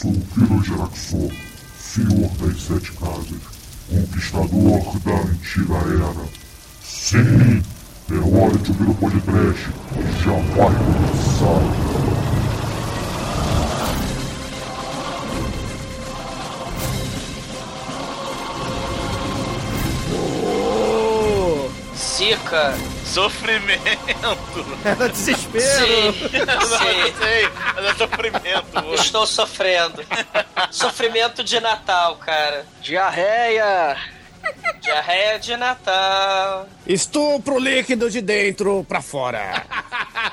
sou o Kiro Geraxor, senhor das sete casas, conquistador da antiga era. Sim, é hora de ouvir o podcast, já vai começar. Sica. Sofrimento. Era desespero. Sim, Não, sim. É sofrimento. Estou sofrendo. Sofrimento de Natal, cara. Diarreia! Diarreia de Natal. Estupro líquido de dentro pra fora.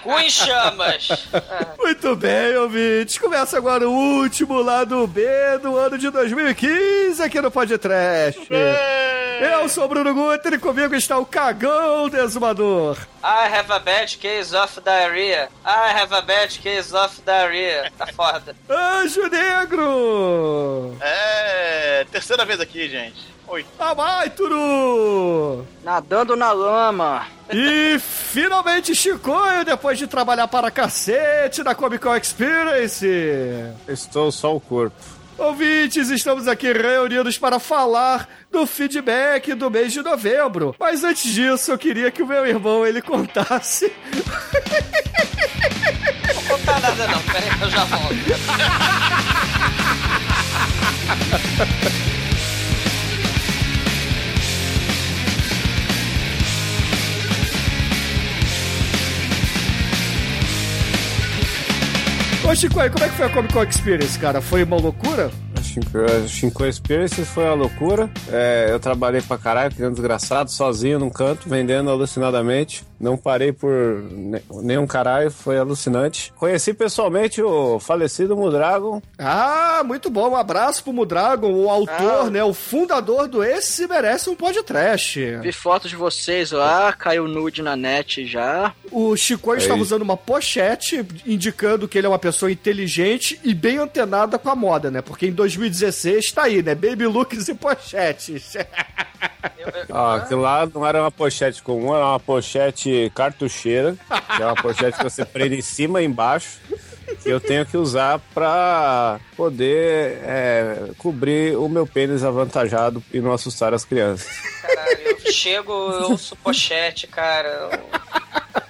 Cu em chamas. Muito bem, ouvintes. Começa agora o último lado B do ano de 2015 aqui no Podcast. Eu sou o Bruno Guter e comigo está o cagão do exumador. I have a bad case of diarrhea. I have a bad case of diarrhea. Tá foda. Anjo Negro. É, terceira vez aqui, gente. Oi. Amaituru. Nadando na lama! E finalmente Chicoio, depois de trabalhar para cacete na Comic Con Experience. Estou só o corpo. Ouvintes, estamos aqui reunidos para falar do feedback do mês de novembro. Mas antes disso, eu queria que o meu irmão ele contasse. Não vou contar nada não. Pera aí que eu já volto. Ô Chicoio, como é que foi a Comic Con Experience, cara? Foi uma loucura? A Shinko- A Experience foi uma loucura. É, eu trabalhei pra caralho, um desgraçado, sozinho num canto, vendendo alucinadamente. Não parei por ne- nenhum caralho, foi alucinante. Conheci pessoalmente o falecido Mudragon. Ah, muito bom. Um abraço pro Mudragon, o autor, Ah. né? O fundador do Esse Merece um Podcast. Vi fotos de vocês lá, caiu nude na net já. O Chicoio Aí. estava usando uma pochete indicando que ele é uma pessoa inteligente e bem antenada com a moda, né? Porque em 2016 tá aí, né? Baby looks e pochetes. Ah, aquilo lá não era uma pochete comum, era uma pochete cartucheira. Que é uma pochete que você prende em cima e embaixo. Que eu tenho que usar pra poder é, cobrir o meu pênis avantajado e não assustar as crianças. Caralho, eu chego, eu ouço pochete, cara. Eu-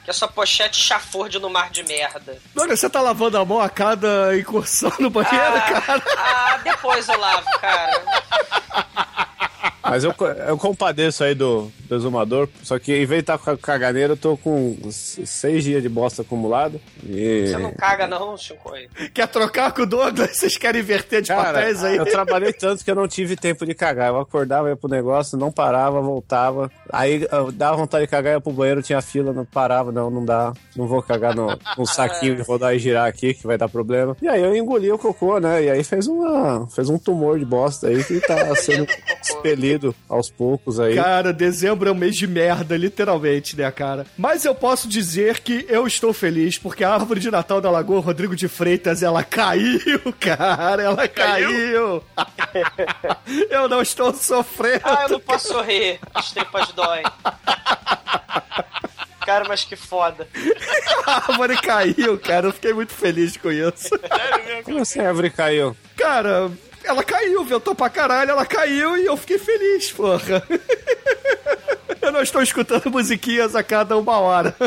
Que essa pochete chafurde no mar de merda. Olha, você tá lavando a mão a cada incursão no banheiro, Ah, cara? ah, depois eu lavo, cara. Mas eu, eu compadeço aí do, do exumador, só que em vez de estar com a caganeira, eu tô com seis dias de bosta acumulado. E... Você não caga não, Chicoio. Quer trocar com o Douglas? Vocês querem inverter de Cara, papéis aí? eu trabalhei tanto que eu não tive tempo de cagar. Eu acordava, ia pro negócio, não parava, voltava. Aí eu dava vontade de cagar, ia pro banheiro, tinha fila, não parava, não, não dá. Não vou cagar no, num saquinho de rodar e girar aqui, que vai dar problema. E aí eu engoli o cocô, né? E aí fez, uma, fez um tumor de bosta aí que tá sendo expelido aos poucos aí. Cara, dezembro é um mês de merda, literalmente, né, cara? Mas eu posso dizer que eu estou feliz, porque a árvore de Natal da Lagoa Rodrigo de Freitas, ela caiu, cara, ela caiu. eu não estou sofrendo. Ah, eu não posso sorrir. As tripas doem. Cara, mas que foda. A árvore caiu, cara, eu fiquei muito feliz com isso. Como assim a árvore caiu? Cara, ela caiu, ventou pra caralho, ela caiu e eu fiquei feliz, porra. Eu não estou escutando musiquinhas a cada uma hora.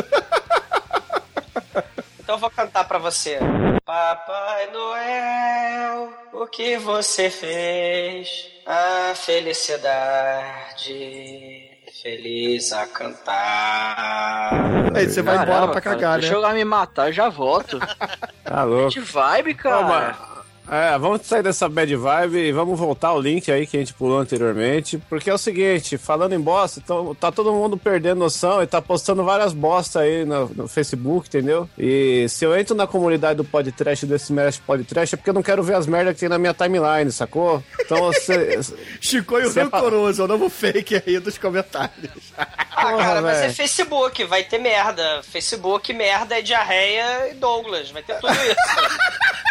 Então eu vou cantar pra você. Papai Noel, o que você fez? A felicidade, feliz a cantar. Aí você vai embora Caramba, pra cara, cagar, Deixa né? eu lá me matar, eu já volto. Tá louco. Que vibe, cara. mas- É, vamos sair dessa bad vibe e vamos voltar ao link aí que a gente pulou anteriormente. Porque é o seguinte, falando em bosta, então, tá todo mundo perdendo noção e tá postando várias bostas aí no, no Facebook, entendeu? E se eu entro na comunidade do podcast desse Merece Podcast é porque eu não quero ver as merdas que tem na minha timeline, sacou? Então você. Chicoio Você é pa- rancoroso, é o novo fake aí dos comentários. Ah, Porra, cara, mas é. Facebook, vai ter merda. Facebook, merda é diarreia e Douglas, vai ter tudo isso.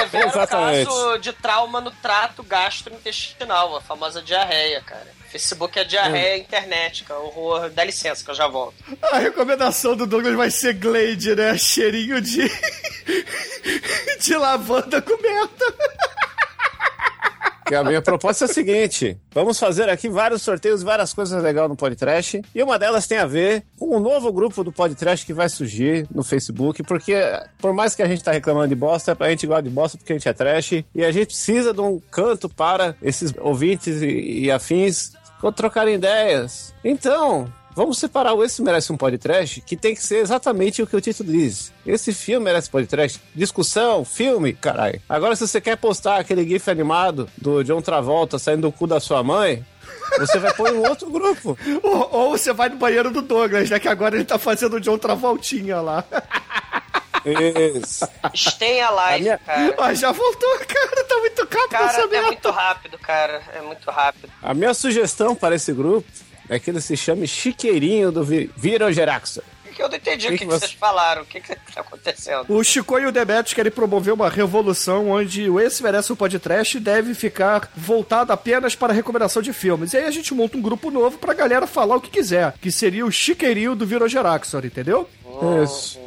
Severo Exatamente. caso de trauma no trato gastrointestinal, a famosa diarreia, cara. Facebook é diarreia internet, cara. Horror. Dá licença que eu já volto. A recomendação do Douglas vai ser Glade, né? Cheirinho de. de lavanda coberta. Que a minha proposta é a seguinte: vamos fazer aqui vários sorteios, várias coisas legais no Podcast. E uma delas tem a ver com o novo grupo do Podcast que vai surgir no Facebook, porque por mais que a gente tá reclamando de bosta, a gente gosta de bosta porque a gente é trash e a gente precisa de um canto para esses ouvintes e, e afins trocarem ideias. Então, Vamos separar o Esse Merece um Podcast, que tem que ser exatamente o que o título diz. Esse filme merece podcast. Discussão, filme, caralho. Agora, se você quer postar aquele gif animado do John Travolta saindo do cu da sua mãe, você vai pôr em um outro grupo. Ou, ou você vai no banheiro do Douglas, né? Que agora ele tá fazendo o John Travoltinha lá. Isso. Stay alive, minha- cara. Ah, já voltou, cara. Tá muito rápido essa Cara, é merda. muito rápido, cara. É muito rápido. A minha sugestão para esse grupo é que ele se chame Chiqueirinho do Vi- Virogeraxo. Que eu não entendi o Que que, que que você- vocês falaram. O que, que tá acontecendo? O Chico e o Demetrius querem promover uma revolução onde o Esse Merece um Podcast deve ficar voltado apenas para a recomendação de filmes. E aí a gente monta um grupo novo pra galera falar o que quiser, que seria o Chiqueirinho do Virogeraxor, entendeu? Isso.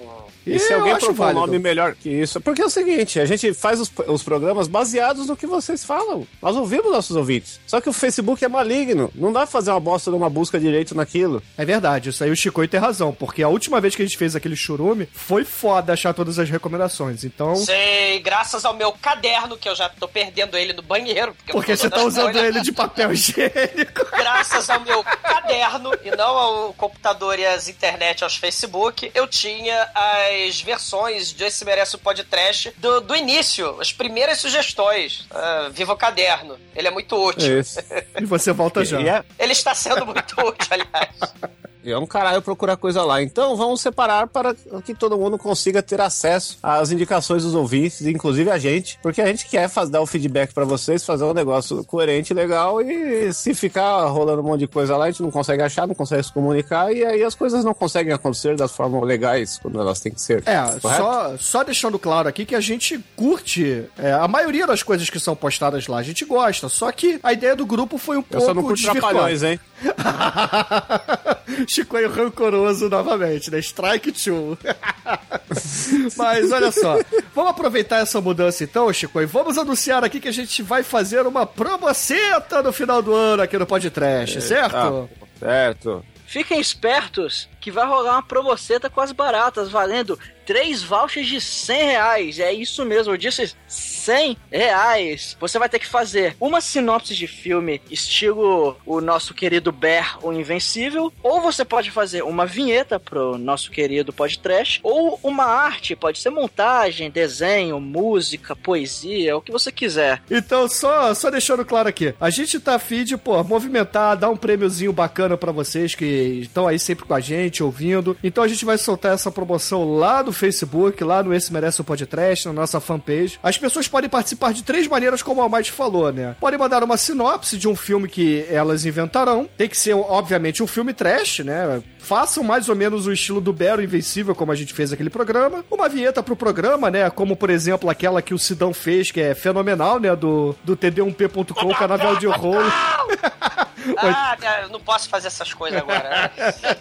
E se alguém propor um nome melhor que isso? Porque é o seguinte, a gente faz os, os programas baseados no que vocês falam. Nós ouvimos nossos ouvintes. Só que o Facebook é maligno. Não dá pra fazer uma bosta numa busca direito naquilo. É verdade, isso aí o Chico tem razão, porque a última vez que a gente fez aquele churume foi foda achar todas as recomendações. Então, Sei, graças ao meu caderno, que eu já tô perdendo ele no banheiro. Porque, porque você tá usando ele de papel higiênico. Graças ao meu caderno e não ao computador e às internet, aos Facebook, eu tinha as versões de Esse Merece o Podcast do, do início, as primeiras sugestões. Ah, viva o caderno. Ele é muito útil. Isso. E você volta já. É, Ele está sendo muito útil, aliás. é um caralho procurar coisa lá. Então vamos separar para que todo mundo consiga ter acesso às indicações dos ouvintes, inclusive a gente, porque a gente quer faz, dar o feedback para vocês, fazer um negócio coerente, legal, e se ficar rolando um monte de coisa lá, a gente não consegue achar, não consegue se comunicar, e aí as coisas não conseguem acontecer das formas legais, quando elas têm que ser. É, Correto? só, só deixando claro aqui que a gente curte é, a maioria das coisas que são postadas lá, a gente gosta. Só que a ideia do grupo foi um Eu pouco só não curto trapalhões, hein? Chicoio rancoroso novamente, né? Strike two. Mas olha só, vamos aproveitar essa mudança então, Chico, e vamos anunciar aqui que a gente vai fazer uma promoceta no final do ano aqui no Podcast, certo? Ah, certo. Fiquem espertos que vai rolar uma promoceta com as baratas, valendo três vouchers de 100 reais. É isso mesmo, eu disse 100 reais. Você vai ter que fazer uma sinopse de filme estilo o nosso querido Bear, o Invencível, ou você pode fazer uma vinheta pro nosso querido podcast, ou uma arte, pode ser montagem, desenho, música, poesia, o que você quiser. Então, só, só deixando claro aqui, a gente tá afim de, pô, movimentar, dar um prêmiozinho bacana pra vocês que estão aí sempre com a gente, ouvindo. Então a gente vai soltar essa promoção lá no Facebook, lá no Esse Merece o Podcast, na nossa fanpage. As pessoas podem participar de três maneiras, como a Almighty falou, né? Podem mandar uma sinopse de um filme que elas inventarão. Tem que ser, obviamente, um filme trash, né? Façam mais ou menos o estilo do Bero Invencível, como a gente fez aquele programa. Uma vinheta pro programa, né? Como, por exemplo, aquela que o Sidão fez, que é fenomenal, né? Do, do td1p.com, canavial de horror. Ah, não posso fazer essas coisas agora.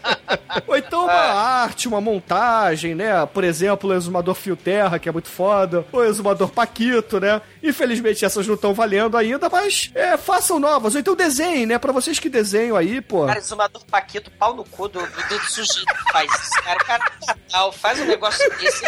Ou então uma arte, uma montagem, né? Por exemplo, o Exumador Fio Terra, que é muito foda. O Exumador Paquito, né? Infelizmente essas não estão valendo ainda, mas é, façam novas. Ou então desenhem, né? Pra vocês que desenham aí, pô. Cara, exumador Paquito, pau no cu do, do, do sujeito faz isso, cara. Cara, Natal, faz um negócio desse,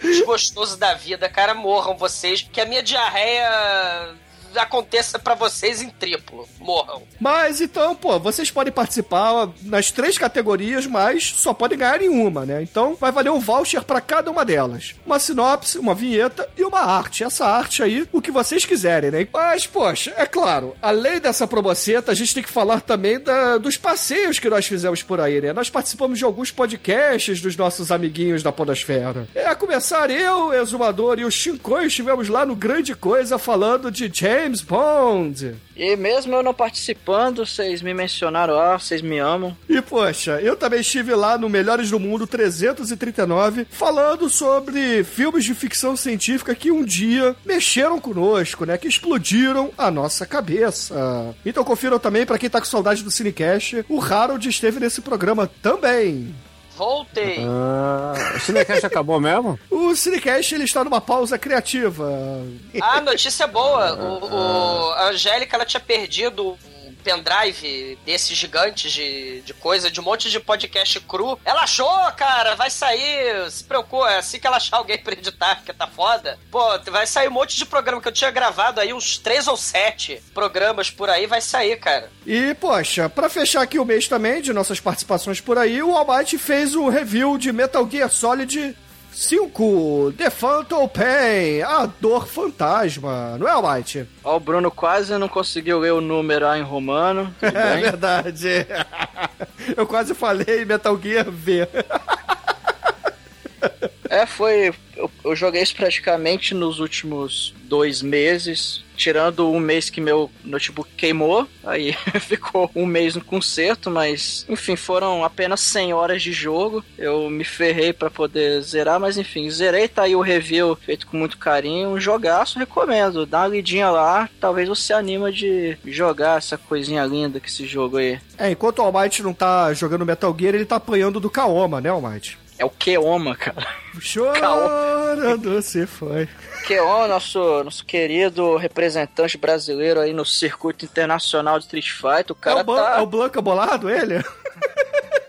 desgostoso da vida, cara, morram vocês, que a minha diarreia aconteça pra vocês em triplo. Morram. Mas então, pô, vocês podem participar nas três categorias, mas só podem ganhar em uma, né? Então vai valer um voucher pra cada uma delas. Uma sinopse, uma vinheta e uma arte. Essa arte aí, o que vocês quiserem, né? Mas, poxa, é claro, além dessa promoceta, a gente tem que falar também da- dos passeios que nós fizemos por aí, né? Nós participamos de alguns podcasts dos nossos amiguinhos da Podosfera. É, a começar eu, Exumador e o Shinkoi estivemos lá no Grande Coisa falando de James Bond. E mesmo eu não participando, vocês me mencionaram lá, vocês me amam. E poxa, eu também estive lá no Melhores do Mundo 339 falando sobre filmes de ficção científica que um dia mexeram conosco, né? Que explodiram a nossa cabeça. Então confiram também, pra quem tá com saudade do Cinecast, o Harold esteve nesse programa também. Voltei. Ah, o Cinecast acabou mesmo? O Cinecast ele está numa pausa criativa. Ah, notícia boa. O, o- a Angélica ela tinha perdido pendrive desses gigantes de, de coisa, de um monte de podcast cru. Ela achou, cara, vai sair. Se preocupa, é assim que ela achar alguém pra editar, porque tá foda. Pô, vai sair um monte de programa que eu tinha gravado aí, uns três ou sete programas por aí, vai sair, cara. E, poxa, pra fechar aqui o mês também de nossas participações por aí, o Almighty fez o review de Metal Gear Solid 5, The Phantom Pain, a dor fantasma, não é, Almighty? Ó, o Bruno quase não conseguiu ler o número em romano. É verdade. Eu quase falei Metal Gear V. É, foi. Eu, eu joguei isso praticamente nos últimos dois meses. Tirando um mês que meu notebook queimou, aí ficou um mês no conserto, mas enfim, foram apenas 100 horas de jogo. Eu me ferrei pra poder zerar, mas enfim, zerei, tá aí o review feito com muito carinho. Um jogaço, recomendo. Dá uma lidinha lá, talvez você anima de jogar essa coisinha linda que esse jogo aí. É, enquanto o Almighty não tá jogando Metal Gear, ele tá apanhando do Kaoma, né, Almighty? É o Keoma, cara. Chorando se foi. Keon, nosso, nosso querido representante brasileiro aí no circuito internacional de Street Fighter, o É cara o, Ban- tá... é o Blanca bolado, ele?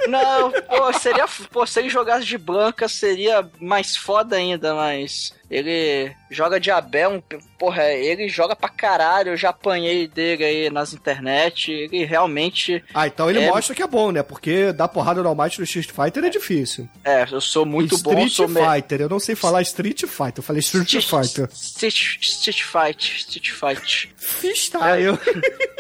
Não, pô, seria... Pô, se ele jogasse de Blanca, seria mais foda ainda, mas... Ele joga de Abel, porra, ele joga pra caralho, eu já apanhei dele aí nas internet, ele realmente... Ah, então ele É. mostra que é bom, né? Porque dar porrada no Almighty no Street Fighter é difícil. É, eu sou muito bom, Street sou me- Fighter, eu não sei falar Street Fighter, eu falei Street Fighter. Street, Street Fight, Street Fight. Freestyle.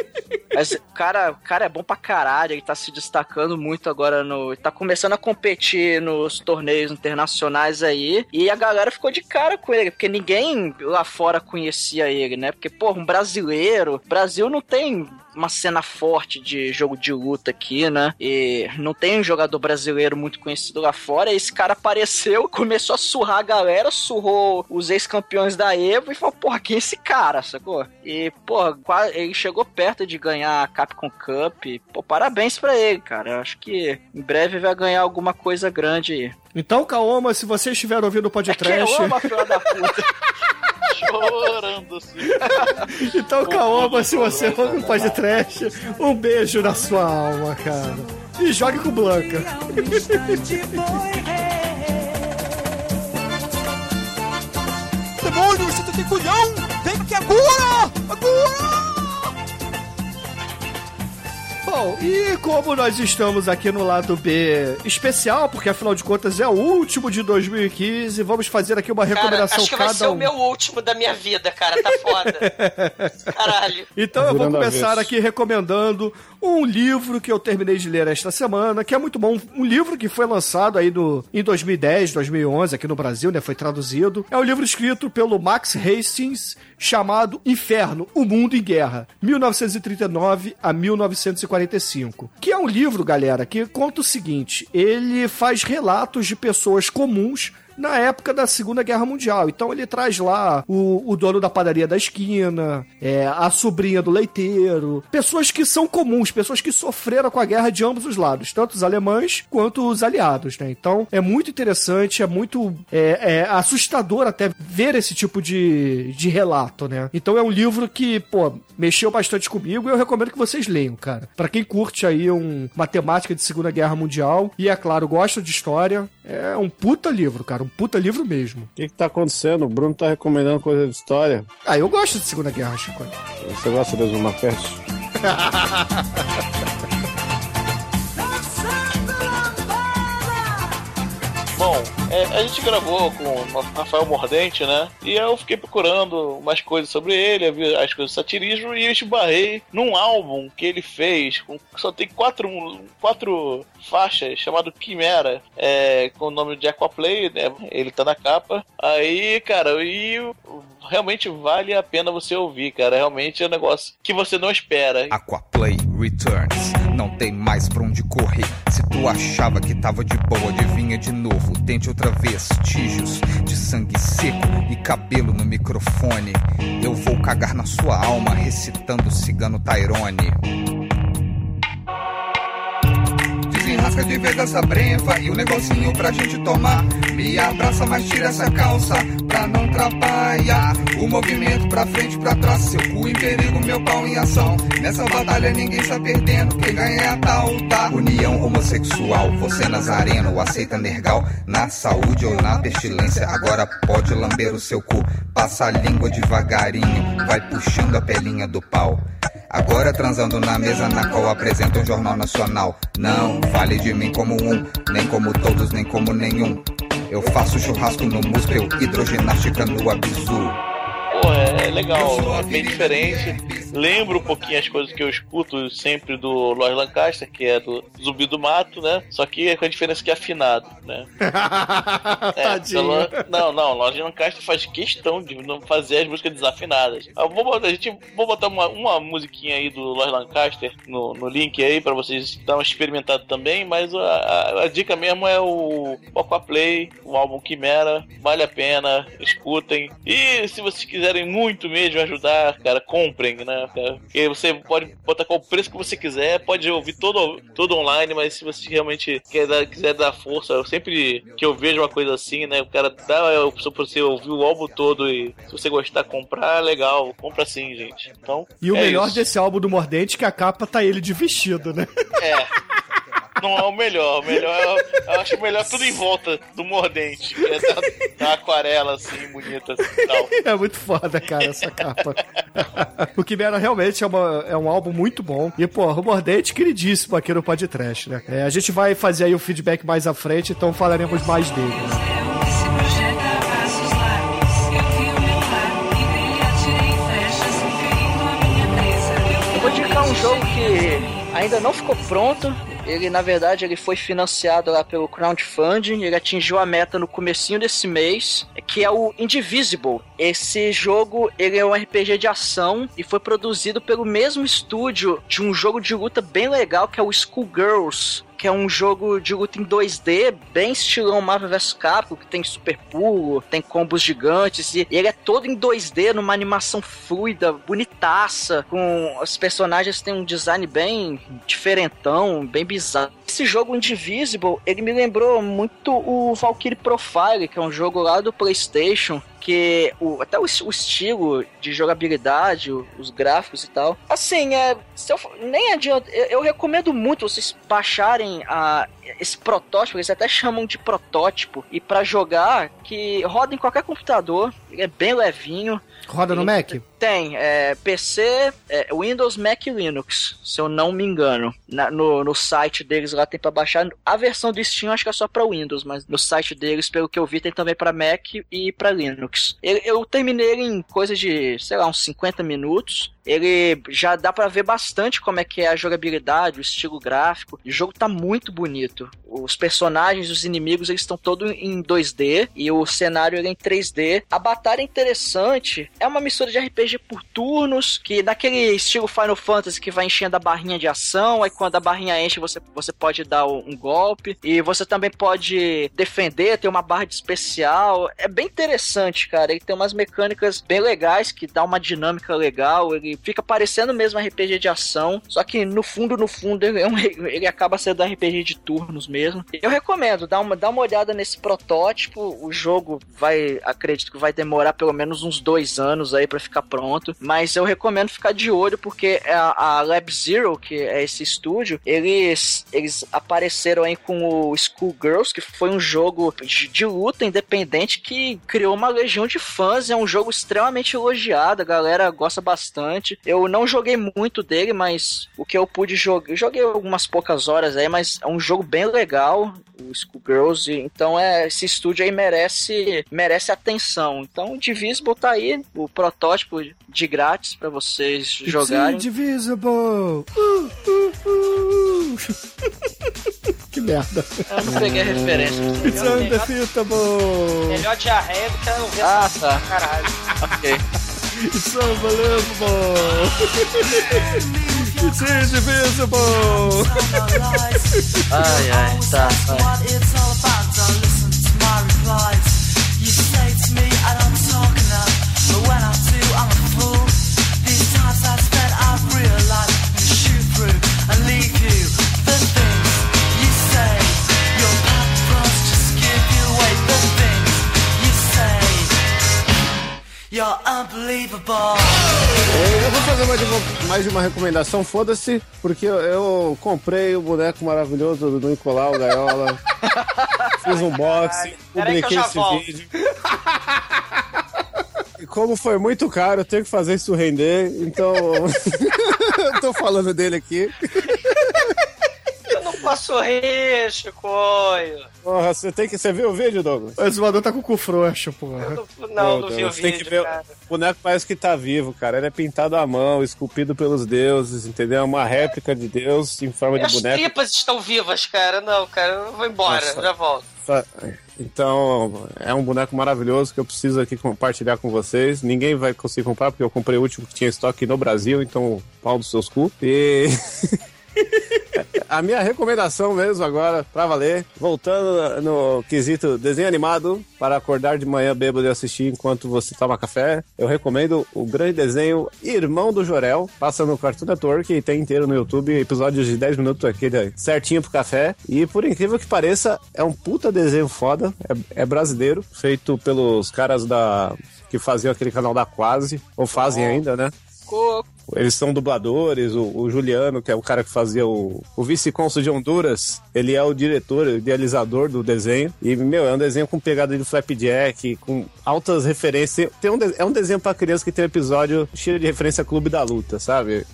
Mas o cara, o cara é bom pra caralho, ele tá se destacando muito agora no. Ele tá começando a competir nos torneios internacionais aí. E a galera ficou de cara com ele, porque ninguém lá fora conhecia ele, né? Porque, pô, um brasileiro. Brasil não tem uma cena forte de jogo de luta aqui, né? E não tem um jogador brasileiro muito conhecido lá fora. Esse cara apareceu, começou a surrar a galera, surrou os ex-campeões da Evo e falou, porra, quem é esse cara, sacou? E, porra, ele chegou perto de ganhar a Capcom Cup. Pô, parabéns pra ele, cara. Eu acho que em breve vai ganhar alguma coisa grande aí. Então, Kaoma, se você estiver ouvindo o É podcast. que eu amo a filha da puta. Chorando assim. Então, Kaoma, se você ouve o podcast, um beijo na sua alma, cara. E jogue com Blanca. Demônio, você tem culhão! Vem aqui agora! Agora! Bom, e como nós estamos aqui no lado B especial, porque afinal de contas é o último de 2015, vamos fazer aqui uma Cara, recomendação acho que vai ser cada o um. meu último da minha vida, cara. Tá foda. Caralho. Então eu vou começar aqui recomendando um livro que eu terminei de ler esta semana, que é muito bom. Um livro que foi lançado aí no, em 2010, 2011, aqui no Brasil, né? Foi traduzido. É um livro escrito pelo Max Hastings, chamado Inferno, O Mundo em Guerra, 1939 a 1945. Que é um livro, galera, que conta o seguinte: ele faz relatos de pessoas comuns na época da Segunda Guerra Mundial. Então ele traz lá o, o dono da padaria da esquina, é, a sobrinha do leiteiro, pessoas que são comuns, pessoas que sofreram com a guerra de ambos os lados, tanto os alemães quanto os aliados, né? Então é muito interessante, é muito é, é assustador até ver esse tipo de, de relato, né? Então é um livro que, pô, mexeu bastante comigo e eu recomendo que vocês leiam, cara. Pra quem curte aí um, uma temática de Segunda Guerra Mundial e, é claro, gosta de história, é um puta livro, cara, um puta livro mesmo. O que, que tá acontecendo? O Bruno tá recomendando coisa de história. Ah, eu gosto de Segunda Guerra, Chico. Você gosta de Azul Peste? Bom, é, a gente gravou com o Rafael Mordente, né? E eu fiquei procurando umas coisas sobre ele, as coisas do satirismo, e eu esbarrei num álbum que ele fez, com, só tem quatro, quatro faixas, chamado Quimera, é, com o nome de Aquaplay, né? Ele tá na capa. Aí, cara, e realmente vale a pena você ouvir, cara. Realmente é um negócio que você não espera. Aquaplay Returns. Não tem mais pra onde correr. Tu achava que tava de boa, adivinha de novo. Tente outra vez. Vestígios de sangue seco e cabelo no microfone. Eu vou cagar na sua alma recitando Cigano Tyrone. Rasga de vez essa brefa e o um negocinho pra gente tomar. Me abraça, mas tira essa calça pra não atrapalhar. O movimento pra frente, pra trás, seu cu em perigo, meu pau em ação. Nessa batalha ninguém está perdendo, quem ganha é a tal, tá? União homossexual, você nazareno, aceita nergal na saúde ou na pestilência. Agora pode lamber o seu cu, passa a língua devagarinho, vai puxando a pelinha do pau. Agora transando na mesa na qual apresenta um jornal nacional. Não fale de mim como um, nem como todos, nem como nenhum. Eu faço churrasco no museu, hidroginástica no absurdo. Pô, é legal, é bem diferente. Lembra um pouquinho as coisas que eu escuto sempre do Lord Lancaster, que é do Zumbi do Mato, né? Só que é com a diferença que é afinado, né? é, Tadinho. Não, não, Lord Lancaster faz questão de não fazer as músicas desafinadas. Eu vou botar, a gente, vou botar uma, uma musiquinha aí do Lord Lancaster no, no link aí pra vocês dar uma experimentada também, mas a, a, a dica mesmo é o Aqua Play, o álbum Quimera, vale a pena, escutem. E se vocês quiserem muito mesmo ajudar, cara, comprem, né? Cara? E você pode botar qual preço que você quiser, pode ouvir todo, todo online, mas se você realmente quer dar, quiser dar força, eu sempre que eu vejo uma coisa assim, né? O cara dá a opção pra você ouvir o álbum todo e se você gostar comprar, legal, compra sim, gente. Então, E o é melhor isso. desse álbum do Mordente é que a capa tá ele de vestido, né? É. Não é o melhor. O melhor eu acho melhor tudo em volta do mordente. Que é da, da aquarela, assim, bonita assim, e tal. É muito foda, cara, essa capa. o Quimera realmente é, uma- é um álbum muito bom. E, pô, o Mordente queridíssimo aqui no Podcast, né? É, a gente vai fazer aí o feedback mais à frente, então falaremos mais dele. né? Eu. Eu um jogo que ainda não ficou pronto. Ele, na verdade, ele foi financiado lá pelo crowdfunding. Ele atingiu a meta no comecinho desse mês, que é o Indivisible. Esse jogo, ele é um RPG de ação e foi produzido pelo mesmo estúdio de um jogo de luta bem legal, que é o Schoolgirls. Que é um jogo de luta em 2D, bem estilão Marvel vs Capcom, que tem super pulo, tem combos gigantes, e ele é todo em 2D, numa animação fluida, bonitaça, com os personagens têm um design bem diferentão, bem bizarro. Esse jogo Indivisible, ele me lembrou muito o Valkyrie Profile, que é um jogo lá do PlayStation, que o, até o, o estilo de jogabilidade, o- os gráficos e tal. Assim, é, eu, nem adianta. Eu, eu recomendo muito vocês baixarem a, esse protótipo, eles até chamam de protótipo, e pra jogar, que roda em qualquer computador, ele é bem levinho. Roda no Mac? Tem, é, PC, é, Windows, Mac e Linux, se eu não me engano. Na- no, no site deles lá tem pra baixar. A versão do Steam acho que é só pra Windows, mas no site deles, pelo que eu vi, tem também pra Mac e pra Linux. Eu, eu terminei ele em coisa de, sei lá, uns 50 minutos. Ele já dá pra ver bastante como é que é a jogabilidade, o estilo gráfico. O jogo tá muito bonito. bientôt. Os personagens, os inimigos, eles estão todos em 2D e o cenário é em 3D. A batalha é interessante. É uma mistura de RPG por turnos, que naquele estilo Final Fantasy que vai enchendo a barrinha de ação, aí quando a barrinha enche você, você pode dar um golpe e você também pode defender, tem uma barra de especial. É bem interessante, cara. Ele tem umas mecânicas bem legais que dá uma dinâmica legal. Ele fica parecendo mesmo RPG de ação, só que no fundo, no fundo, ele, é um- ele acaba sendo RPG de turnos mesmo. Eu recomendo, dá uma, dá uma olhada nesse protótipo. O jogo vai, acredito que vai demorar pelo menos uns dois anos aí pra ficar pronto, mas eu recomendo ficar de olho porque a, a Lab Zero, que é esse estúdio, eles, eles apareceram aí com o Schoolgirls, que foi um jogo de, de luta independente que criou uma legião de fãs. É um jogo extremamente elogiado, a galera gosta bastante. Eu não joguei muito dele, mas o que eu pude jogar, joguei algumas poucas horas aí, mas é um jogo bem legal, o Schoolgirls, e- então é esse estúdio aí merece merece atenção. Então o Divisible tá aí, o protótipo de grátis pra vocês jogarem. It's indivisible! Uh, uh, uh. que merda. Eu não peguei a referência. It's undefeatable! Melhor diarreia do que não ver Ah, tá. caralho. Ok. It's unbelievable! It's indivisible! Ai, ai, tá. vai. What it's all about, don't listen to my replies. You say to me, I don't talk enough, but when I You're unbelievable. Eu vou fazer mais de uma, mais uma recomendação, foda-se, porque eu, eu comprei o boneco maravilhoso do Nicolau Gaiola. fiz um box, eu publiquei esse volto. vídeo. E como foi muito caro, eu tenho que fazer isso render, então eu tô falando dele aqui. Eu não posso rir, Chicoio. Porra, você tem que. Você viu o vídeo, Douglas? O exumador tá com o cu frouxo, porra. Não, não, não vi o Deus, tem que vídeo, ver- cara. O boneco parece que tá vivo, cara. Ele é pintado à mão, esculpido pelos deuses, entendeu? É uma réplica de Deus em forma de As boneco. tripas estão vivas, cara. Não, cara, eu vou embora, Nossa. já volto. Então, é um boneco maravilhoso que eu preciso aqui compartilhar com vocês. Ninguém vai conseguir comprar, porque eu comprei o último que tinha estoque no Brasil, então pau dos seus cu. E. A minha recomendação mesmo agora, pra valer, voltando no quesito desenho animado, para acordar de manhã bêbado e assistir enquanto você toma café, eu recomendo o grande desenho Irmão do Jorel, passa no Cartoon Network e tem inteiro no YouTube, episódios de 10 minutos aquele certinho pro café. E por incrível que pareça, é um puta desenho foda, é, é brasileiro, feito pelos caras da que faziam aquele canal da Quase, ou fazem ainda, né? Coco. Eles são dubladores, o, o Juliano, que é o cara que fazia o, o vice-cônsul de Honduras, ele é o diretor, o idealizador do desenho. E, meu, é um desenho com pegada de flapjack, com altas referências. Tem um, é um desenho pra criança que tem um episódio cheio de referência a Clube da Luta, sabe?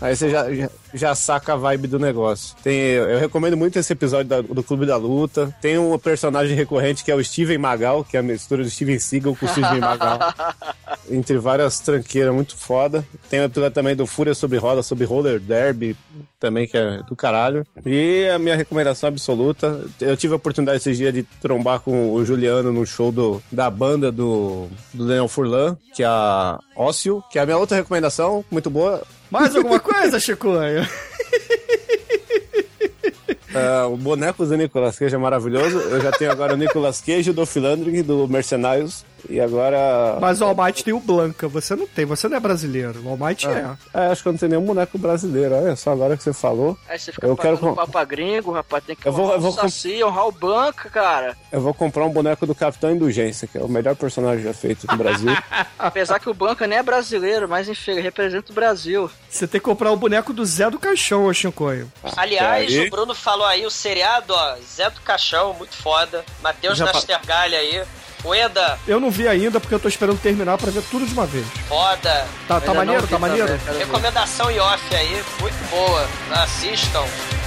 Aí você já, já, já saca a vibe do negócio. Tem, eu recomendo muito esse episódio da- do Clube da Luta. Tem um personagem recorrente que é o Steven Magal, que é a mistura do Steven Seagal com o Steven Magal. entre várias tranqueiras muito foda. Tem o episódio também do Fúria sobre Roda, sobre Roller Derby, também que é do caralho. E a minha recomendação absoluta, eu tive a oportunidade esses dias de trombar com o Juliano no show do, da banda do, do Daniel Furlan, que é a Ócio, que é a minha outra recomendação, muito boa. Mais alguma coisa, Chicoio? É, o boneco do Nicolas Cage é maravilhoso. Eu já tenho agora o Nicolas Cage do Philandering, do Mercenários. E agora. Mas o All Might tem o Blanca, você não tem, você não é brasileiro. O All Might é. É, acho que eu não tenho nenhum boneco brasileiro. Olha só, agora que você falou. Aí você fica Eu quero com- papa gringo, rapaz. Tem que Eu vou- honrar eu vou o Saci, honrar o Blanca, cara. Eu vou comprar um boneco do Capitão Indulgência, que é o melhor personagem já feito no Brasil. Apesar que o Blanca nem é brasileiro, mas enfim, ele representa o Brasil. Você tem que comprar o boneco do Zé do Caixão, ô Chicoio. Aliás, aí- o Bruno falou aí o seriado, ó, Zé do Caixão, muito foda. Matheus Nastergalha aí. Ueda, Eu não vi ainda porque eu tô esperando terminar pra ver tudo de uma vez. foda. Tá, tá maneiro? Tá maneiro? também, quero ver. Recomendação em off aí, muito boa. Assistam. Bom,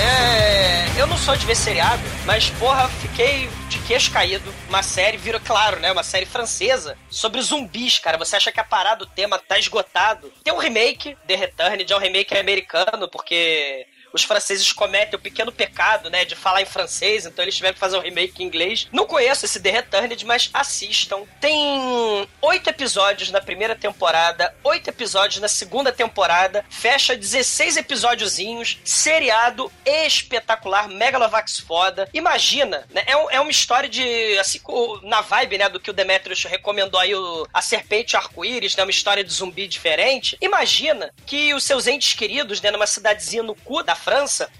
é, eu não sou de ver seriado, mas porra, fiquei de queixo caído. Uma série, vira claro, né? Uma série francesa sobre zumbis, cara. Você acha que a parada, o tema tá esgotado? Tem um remake, The Returned, é um remake americano, porque os franceses cometem o pequeno pecado, né, de falar em francês, então eles tiveram que fazer um remake em inglês. Não conheço esse The Returned, mas assistam. Tem oito episódios na primeira temporada, oito episódios na segunda temporada, fecha 16 episódiozinhos, seriado espetacular, Megalovax foda. Imagina, né, é, um- é uma história de, assim, na vibe, né, do que o Demetrius recomendou aí, o, a Serpente Arco-Íris, né, uma história de zumbi diferente. Imagina que os seus entes queridos, né, numa cidadezinha no cu da França,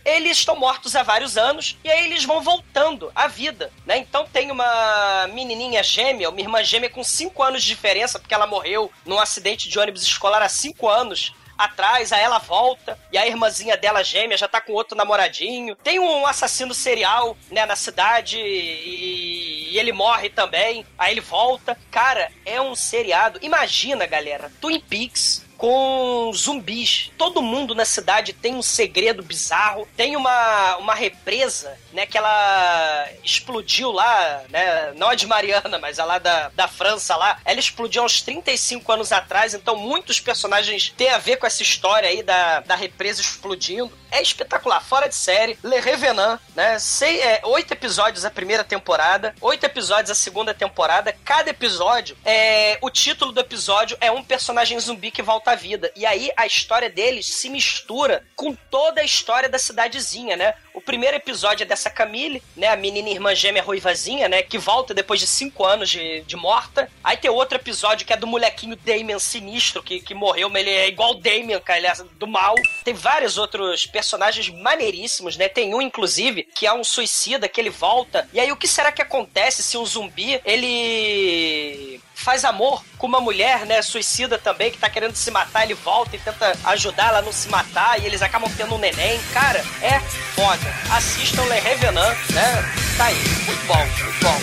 eles estão mortos há vários anos e aí eles vão voltando à vida, né? Então tem uma menininha gêmea, uma irmã gêmea com 5 anos de diferença, porque ela morreu num acidente de ônibus escolar há 5 anos atrás, aí ela volta, e a irmãzinha dela gêmea já tá com outro namoradinho. Tem um assassino serial, né, na cidade, e, e ele morre também, aí ele volta. Cara, é um seriado. Imagina, galera, Twin Peaks com zumbis. Todo mundo na cidade tem um segredo bizarro. Tem uma, uma represa, né, que ela explodiu lá, né, não a de Mariana, mas a lá da, da França lá. Ela explodiu há uns 35 anos atrás, então muitos personagens têm a ver com essa história aí da, da represa explodindo. É espetacular, fora de série. Le Revenant, né? Sei, é, oito episódios a primeira temporada, oito episódios a segunda temporada. Cada episódio, é, o título do episódio é um personagem zumbi que volta volta à vida. E aí a história deles se mistura com toda a história da cidadezinha, né? O primeiro episódio é dessa Camille, né? A menina irmã gêmea ruivazinha, né? Que volta depois de cinco anos de, de morta. Aí tem outro episódio que é do molequinho Damien sinistro, que, que morreu, mas ele é igual Damien, cara, ele é do mal. Tem vários outros personagens maneiríssimos, né? Tem um, inclusive, que é um suicida, que ele volta. E aí, o que será que acontece se um zumbi, ele faz amor com uma mulher, né, suicida também, que tá querendo se matar, ele volta e tenta ajudar ela a não se matar, e eles acabam tendo um neném. Cara, é foda. Assistam Le Revenant, né? Tá aí. Muito bom, muito bom.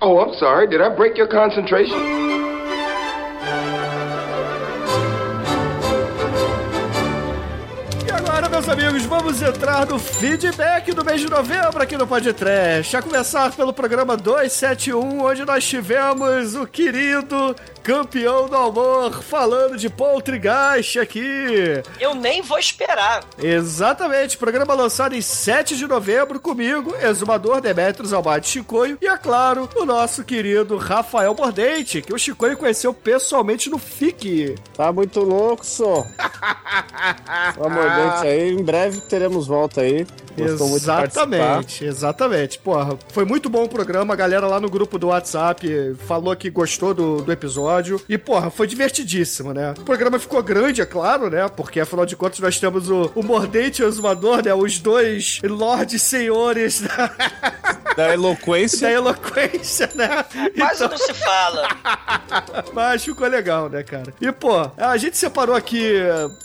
Oh, I'm sorry. Did I break your concentration? Amigos, vamos entrar no feedback do mês de novembro aqui no Podcast. A começar pelo programa 271, onde nós tivemos o querido campeão do amor falando de Poltergeist aqui. Eu nem vou esperar. Exatamente, programa lançado em 7 de novembro comigo, exumador Demetrios Almade Chicoio, e é claro, o nosso querido Rafael Mordente, que o Chicoio conheceu pessoalmente no FIC. Tá muito louco, só. Só mordente aí. Em breve teremos volta aí. Gostou. Exatamente, exatamente. Porra, foi muito bom o programa. A galera lá no grupo do WhatsApp falou que gostou do, do episódio. E, porra, foi divertidíssimo, né? O programa ficou grande, é claro, né? Porque, afinal de contas, nós temos o, o Mordente e o Exumador, né? Os dois lordes senhores da, Da eloquência. da eloquência, né? Quase não se fala. Mas ficou legal, né, cara? E, pô, a gente separou aqui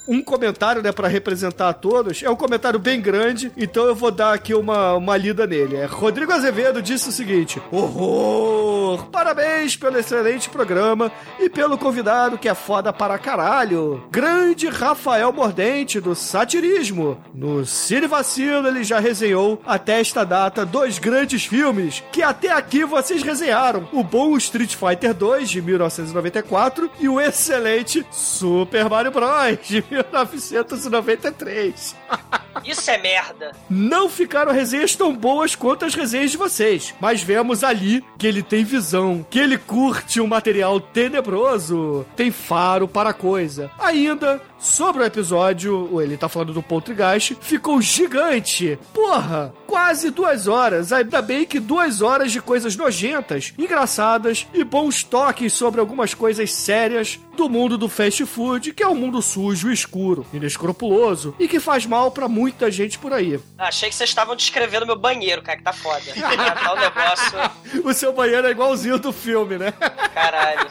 um comentário, né, pra representar a todos. É um comentário bem grande, então eu vou dar aqui uma, uma lida nele. É, Rodrigo Azevedo disse o seguinte: Horror! Parabéns pelo excelente programa e pelo convidado que é foda para caralho. Grande Rafael Mordente, do Satirismo. No Cine Vacilo, ele já resenhou até esta data dois grandes filmes que até aqui vocês resenharam: o bom Street Fighter 2 de 1994 e o excelente Super Mario Bros de 1993. Isso é merda. Não ficaram resenhas tão boas quanto as resenhas de vocês, mas vemos ali que ele tem visão, que ele curte um material tenebroso, tem faro para a coisa. Ainda, sobre o episódio, ele tá falando do Poltergeist, ficou gigante. Porra, quase duas horas. Ainda bem que duas horas de coisas nojentas, engraçadas e bons toques sobre algumas coisas sérias do mundo do fast food, que é um mundo sujo, escuro, inescrupuloso e que faz mal pra muita gente por aí. Achei que vocês estavam descrevendo meu banheiro, cara, que tá foda. tá um negócio. O seu banheiro é igualzinho do filme, né? Caralho.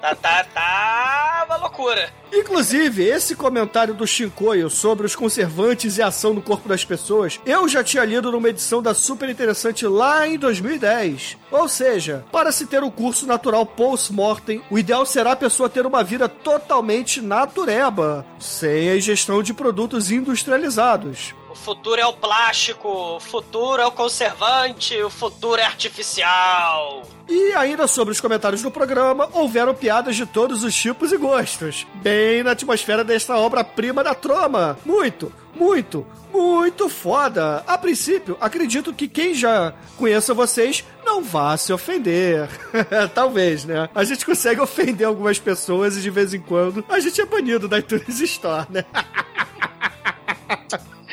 Tá, tá, tá uma loucura. Inclusive, esse comentário do Shinkoio sobre os conservantes e a ação no corpo das pessoas, eu já tinha lido numa edição da Super Interessante lá em 2010. Ou seja, para se ter o curso natural post-mortem, o ideal será a pessoa ter uma vida totalmente natureba, sem a ingestão de produtos industrializados. Futuro é o plástico, o futuro é o conservante, o futuro é artificial. E ainda sobre os comentários do programa, houveram piadas de todos os tipos e gostos. Bem na atmosfera desta obra-prima da troma. Muito, muito, muito foda. A princípio, acredito que quem já conheça vocês não vá se ofender. Talvez, né? A gente consegue ofender algumas pessoas e de vez em quando a gente é banido da iTunes Store, né?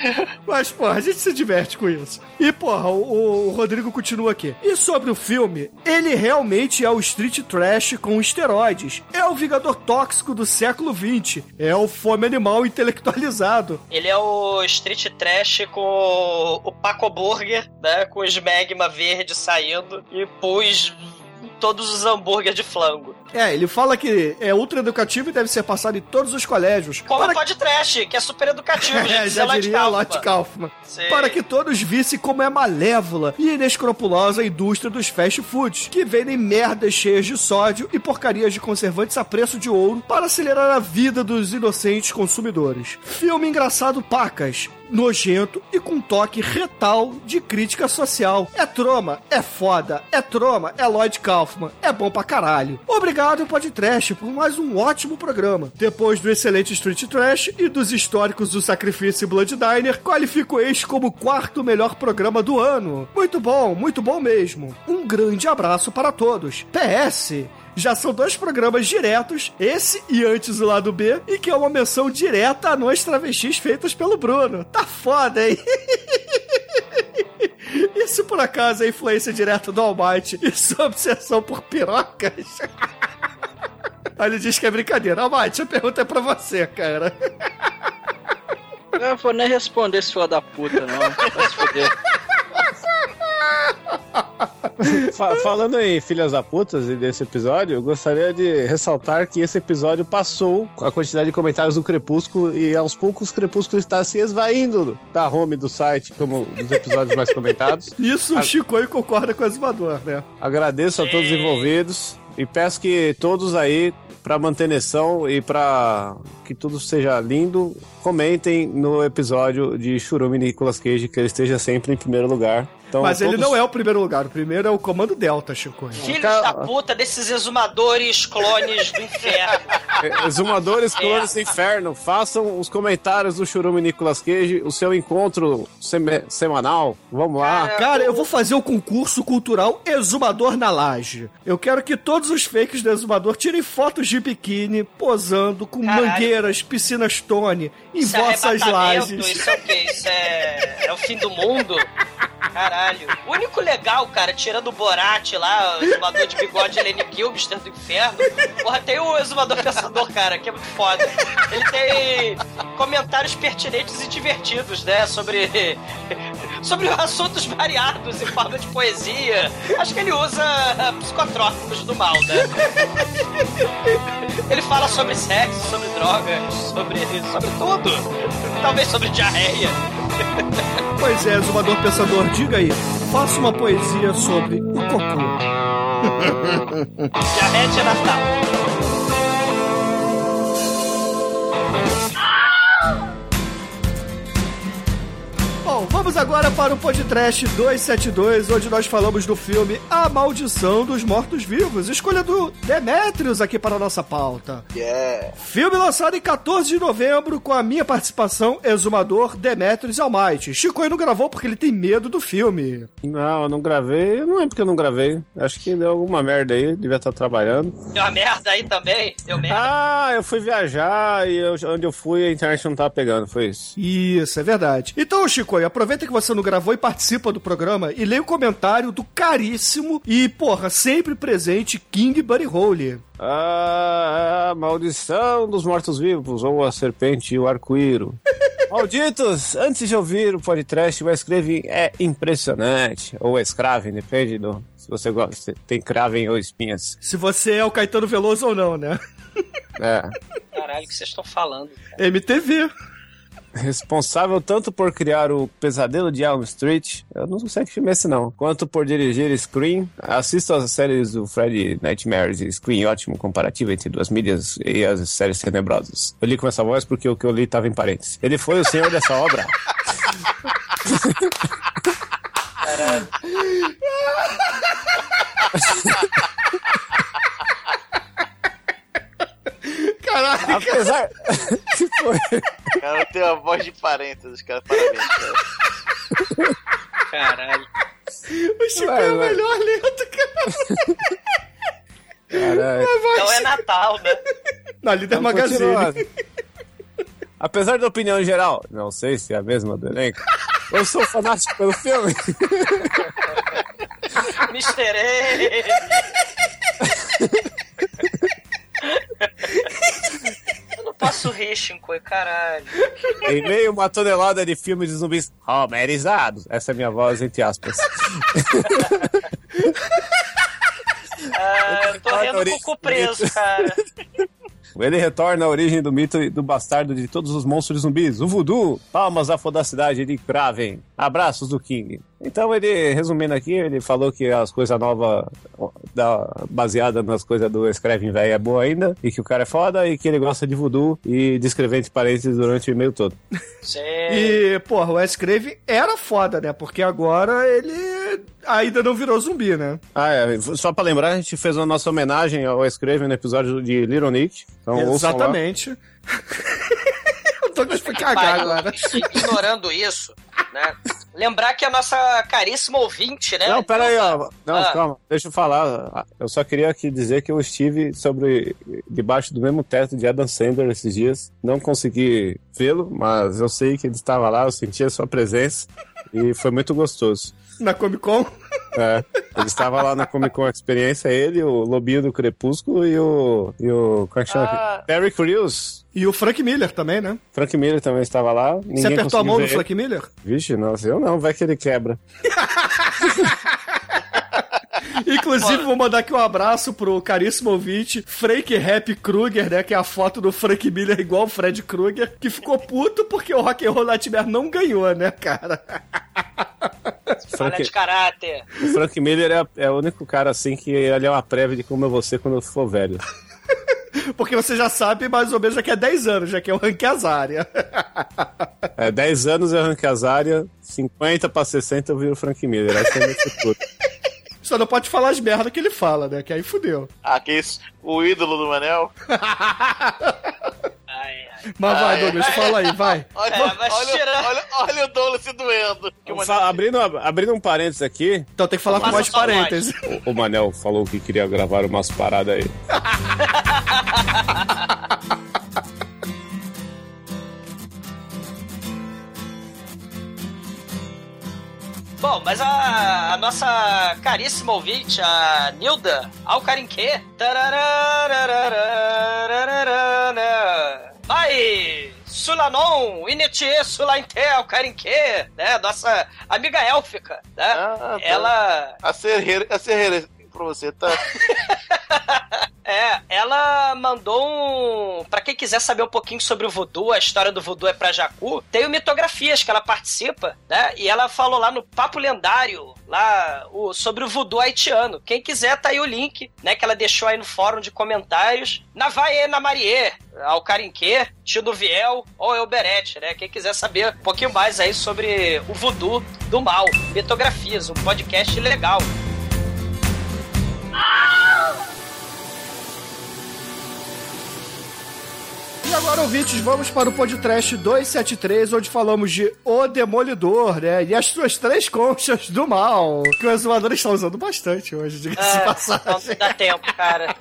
Mas, porra, a gente se diverte com isso. E, porra, o, o Rodrigo continua aqui. E sobre o filme, ele realmente é o street trash com esteroides. É o Vingador tóxico do século XX. É o fome animal intelectualizado. Ele é o Street Trash com o Paco Burger, né? Com os magma verde saindo e pus todos os hambúrguer de flango. É, ele fala que é ultra educativo e deve ser passado em todos os colégios. Como Para o Pod Trash, que é super educativo, É, gente. já Zé diria. Lot Kaufman. Sim. Para que todos vissem como é malévola e inescrupulosa a indústria dos fast foods, que vendem merdas cheias de sódio e porcarias de conservantes a preço de ouro para acelerar a vida dos inocentes consumidores. Filme engraçado pacas. nojento e com toque retal de crítica social. É troma, é foda, é troma, é Lloyd Kaufman, é bom pra caralho. Obrigado, Podcast, por mais um ótimo programa. Depois do excelente Street Trash e dos históricos do Sacrifício e Blood Diner, qualifico este como o quarto melhor programa do ano. Muito bom, muito bom mesmo. Um grande abraço para todos. PS. Já são dois programas diretos, esse e antes o lado B, e que é uma menção direta a nós travestis feitas pelo Bruno. Tá foda, hein? E se por acaso é influência direta do Almighty e sua obsessão por pirocas? Aí ele diz que é brincadeira. Almighty, a pergunta é pra você, cara. Eu não vou nem responder esse filho da puta, não. Vai se fuder. Fa- falando em filhas da putas e desse episódio, eu gostaria de ressaltar que esse episódio passou a quantidade de comentários do Crepúsculo e aos poucos o Crepúsculo está se esvaindo da home do site como dos episódios mais comentados. Isso o Chico aí concorda com o exumador, né? Agradeço a todos os envolvidos e peço que todos aí, para manutenção e para que tudo seja lindo, comentem no episódio de Churume Nicolas Cage, que ele esteja sempre em primeiro lugar. Então, Mas ele todos- não é o primeiro lugar. O primeiro é o Comando Delta, Chico. Filhos Cara- da puta desses exumadores clones do inferno. É, Exumadores Clones do Inferno, façam os comentários do Churume Nicolas Cage, o seu encontro seme- semanal. Vamos lá. Cara, eu vou fazer o concurso cultural Exumador na Laje. Eu quero que todos os fakes do Exumador tirem fotos de biquíni, posando com Caralho. mangueiras, piscinas Tony, em Isso é vossas lajes. Isso é o quê? Isso é, é o fim do mundo? Caralho. O único legal, cara, tirando o Borat lá, o exumador de bigode Lenny Kilmister do inferno, porra, tem o exumador pensador, cara, que é muito foda. Ele tem comentários pertinentes e divertidos, né, sobre sobre assuntos variados em forma de poesia. Acho que ele usa psicotrópicos do mal, né? Ele fala sobre sexo, sobre drogas, sobre, sobre tudo. Talvez sobre diarreia. Pois é, Exumador Pensador, diga aí. Faça uma poesia sobre o cocô. Diarreia de Natal. Bom, vamos agora para o podcast 272, onde nós falamos do filme A Maldição dos Mortos-Vivos. Escolha do Demetrius aqui para a nossa pauta. Yeah. Filme lançado em 14 de novembro com a minha participação, Exumador Demetrius Almighty. Chico aí não gravou porque ele tem medo do filme. Não, eu não gravei. Não é porque eu não gravei. Acho que deu alguma merda aí. Devia estar trabalhando. Deu uma merda aí também. Deu merda. Ah, eu fui viajar e eu- onde eu fui a internet não tava pegando. Foi isso. Isso, é verdade. Então, Chico, aproveita que você não gravou e participa do programa e leia o comentário do caríssimo e, porra, sempre presente King Buddy Holly. Ah, maldição dos mortos-vivos, ou a serpente e o arco-íro. Malditos, antes de ouvir o podcast, o Escrevem é impressionante. Ou Escravem, depende do. Se você gosta, se tem cravem ou espinhas. Se você é o Caetano Veloso ou não, né? É. Caralho, o que vocês estão falando? MTV. Responsável tanto por criar o Pesadelo de Elm Street, eu não sei que filme é esse não, quanto por dirigir Scream. Assista as séries do Freddy Nightmares e Scream, ótimo comparativo entre duas mídias e as séries tenebrosas. Eu li com essa voz porque o que eu li estava em parênteses. Ele foi o senhor dessa obra. Caralho, Apesar. que foi? O cara tem uma voz de parênteses, cara. Parabéns, cara. Caralho. o Chico Vai, é o vai. melhor lento, cara. Caralho. Então é Natal, né? Na Líder Vamos Magazine. continuar. Apesar da opinião geral, não sei se é a mesma do elenco, eu sou fanático pelo filme. Mr. Rir, Shinkoi, caralho. Em meio uma tonelada de filmes de zumbis romerizados. Essa é minha voz, entre aspas. Ah, eu tô rindo com o cu preso, cara. Ele retorna à origem do mito e do bastardo de todos os monstros zumbis, o voodoo. Palmas à fodacidade de Kraven. Abraços do King. Então ele, resumindo aqui, ele falou que as coisas novas da, baseada nas coisas do Escreve em Véia é boa ainda, e que o cara é foda e que ele gosta de voodoo e de escrever entre parênteses durante o e-mail todo. Sim. E, porra, o Wes Craven era foda, né? Porque agora ele ainda não virou zumbi, né? Ah, é. Só pra lembrar, a gente fez a nossa homenagem ao Escreve no episódio de Little Nick. Então. Exatamente. o Douglas foi cagar agora. Ignorando isso, né? Lembrar que a nossa caríssima ouvinte, né? Não, pera aí, ó. Não, Ah. calma, deixa eu falar. Eu só queria aqui dizer que eu estive sobre debaixo do mesmo teto de Adam Sandler esses dias. Não consegui vê-lo, mas eu sei que ele estava lá, eu senti a sua presença e foi muito gostoso. Na Comic Con. É, ele estava lá na Comic Con Experiência, ele, o Lobinho do Crepúsculo e o. E o como é que chama? Ah. Terry Crews. E o Frank Miller também, né? Frank Miller também estava lá. Você apertou a mão do. Frank Miller? Vixe, nossa, eu não, vai que ele quebra. Inclusive, vou mandar aqui um abraço pro caríssimo ouvinte, Frank Rap Kruger, né? Que é a foto do Frank Miller igual o Fred Krueger, que ficou puto porque o Rock and Roll Nightmare não ganhou, né, cara? Fala Frank, de caráter. o Frank Miller é, é o único cara assim que ele é uma prévia de como eu vou ser quando eu for velho. Porque você já sabe mais ou menos daqui a 10 anos, já que é o Rank Azaria. É, 10 anos eu arranque as áreas, 50 pra 60 eu viro o Frank Miller. Esse é meu futuro. Só não pode falar as merda que ele fala, né? Que aí fudeu. Ah, que isso? O ídolo do Manel? Ai, ai. Mas vai, Ai, Douglas, fala aí, vai. Olha, É, olha, olha, olha o Douglas se doendo. Manel- abrindo, abrindo um parênteses aqui, Então tem que falar com mais parênteses. o, o Manel falou que queria gravar umas paradas aí. Bom, mas a, a nossa caríssima ouvinte, a Nilda Alcarinque. Vai! Sulanon, Inetie, Sulainte, Alcarinque, né? Nossa amiga élfica, né? Ah, tá. Ela. A serreira, a serreira pra você, tá? É, ela mandou um. Pra quem quiser saber um pouquinho sobre o voodoo, a história do voodoo é pra Jacu, tem o mitografias que ela participa, né? E ela falou lá no Papo Lendário, lá, o, sobre o voodoo haitiano. Quem quiser, tá aí o link, né? Que ela deixou aí no fórum de comentários. Na Vaie, na Marie, Alcarinque, Tio do Viel ou Elberete, né? Quem quiser saber um pouquinho mais aí sobre o voodoo do mal, mitografias, um podcast legal. E agora, ouvintes, vamos para o podcast 273, onde falamos de O Demolidor, né? E as suas três conchas do mal, que o exumador está usando bastante hoje, diga-se Ah, não passagem. dá tempo, cara.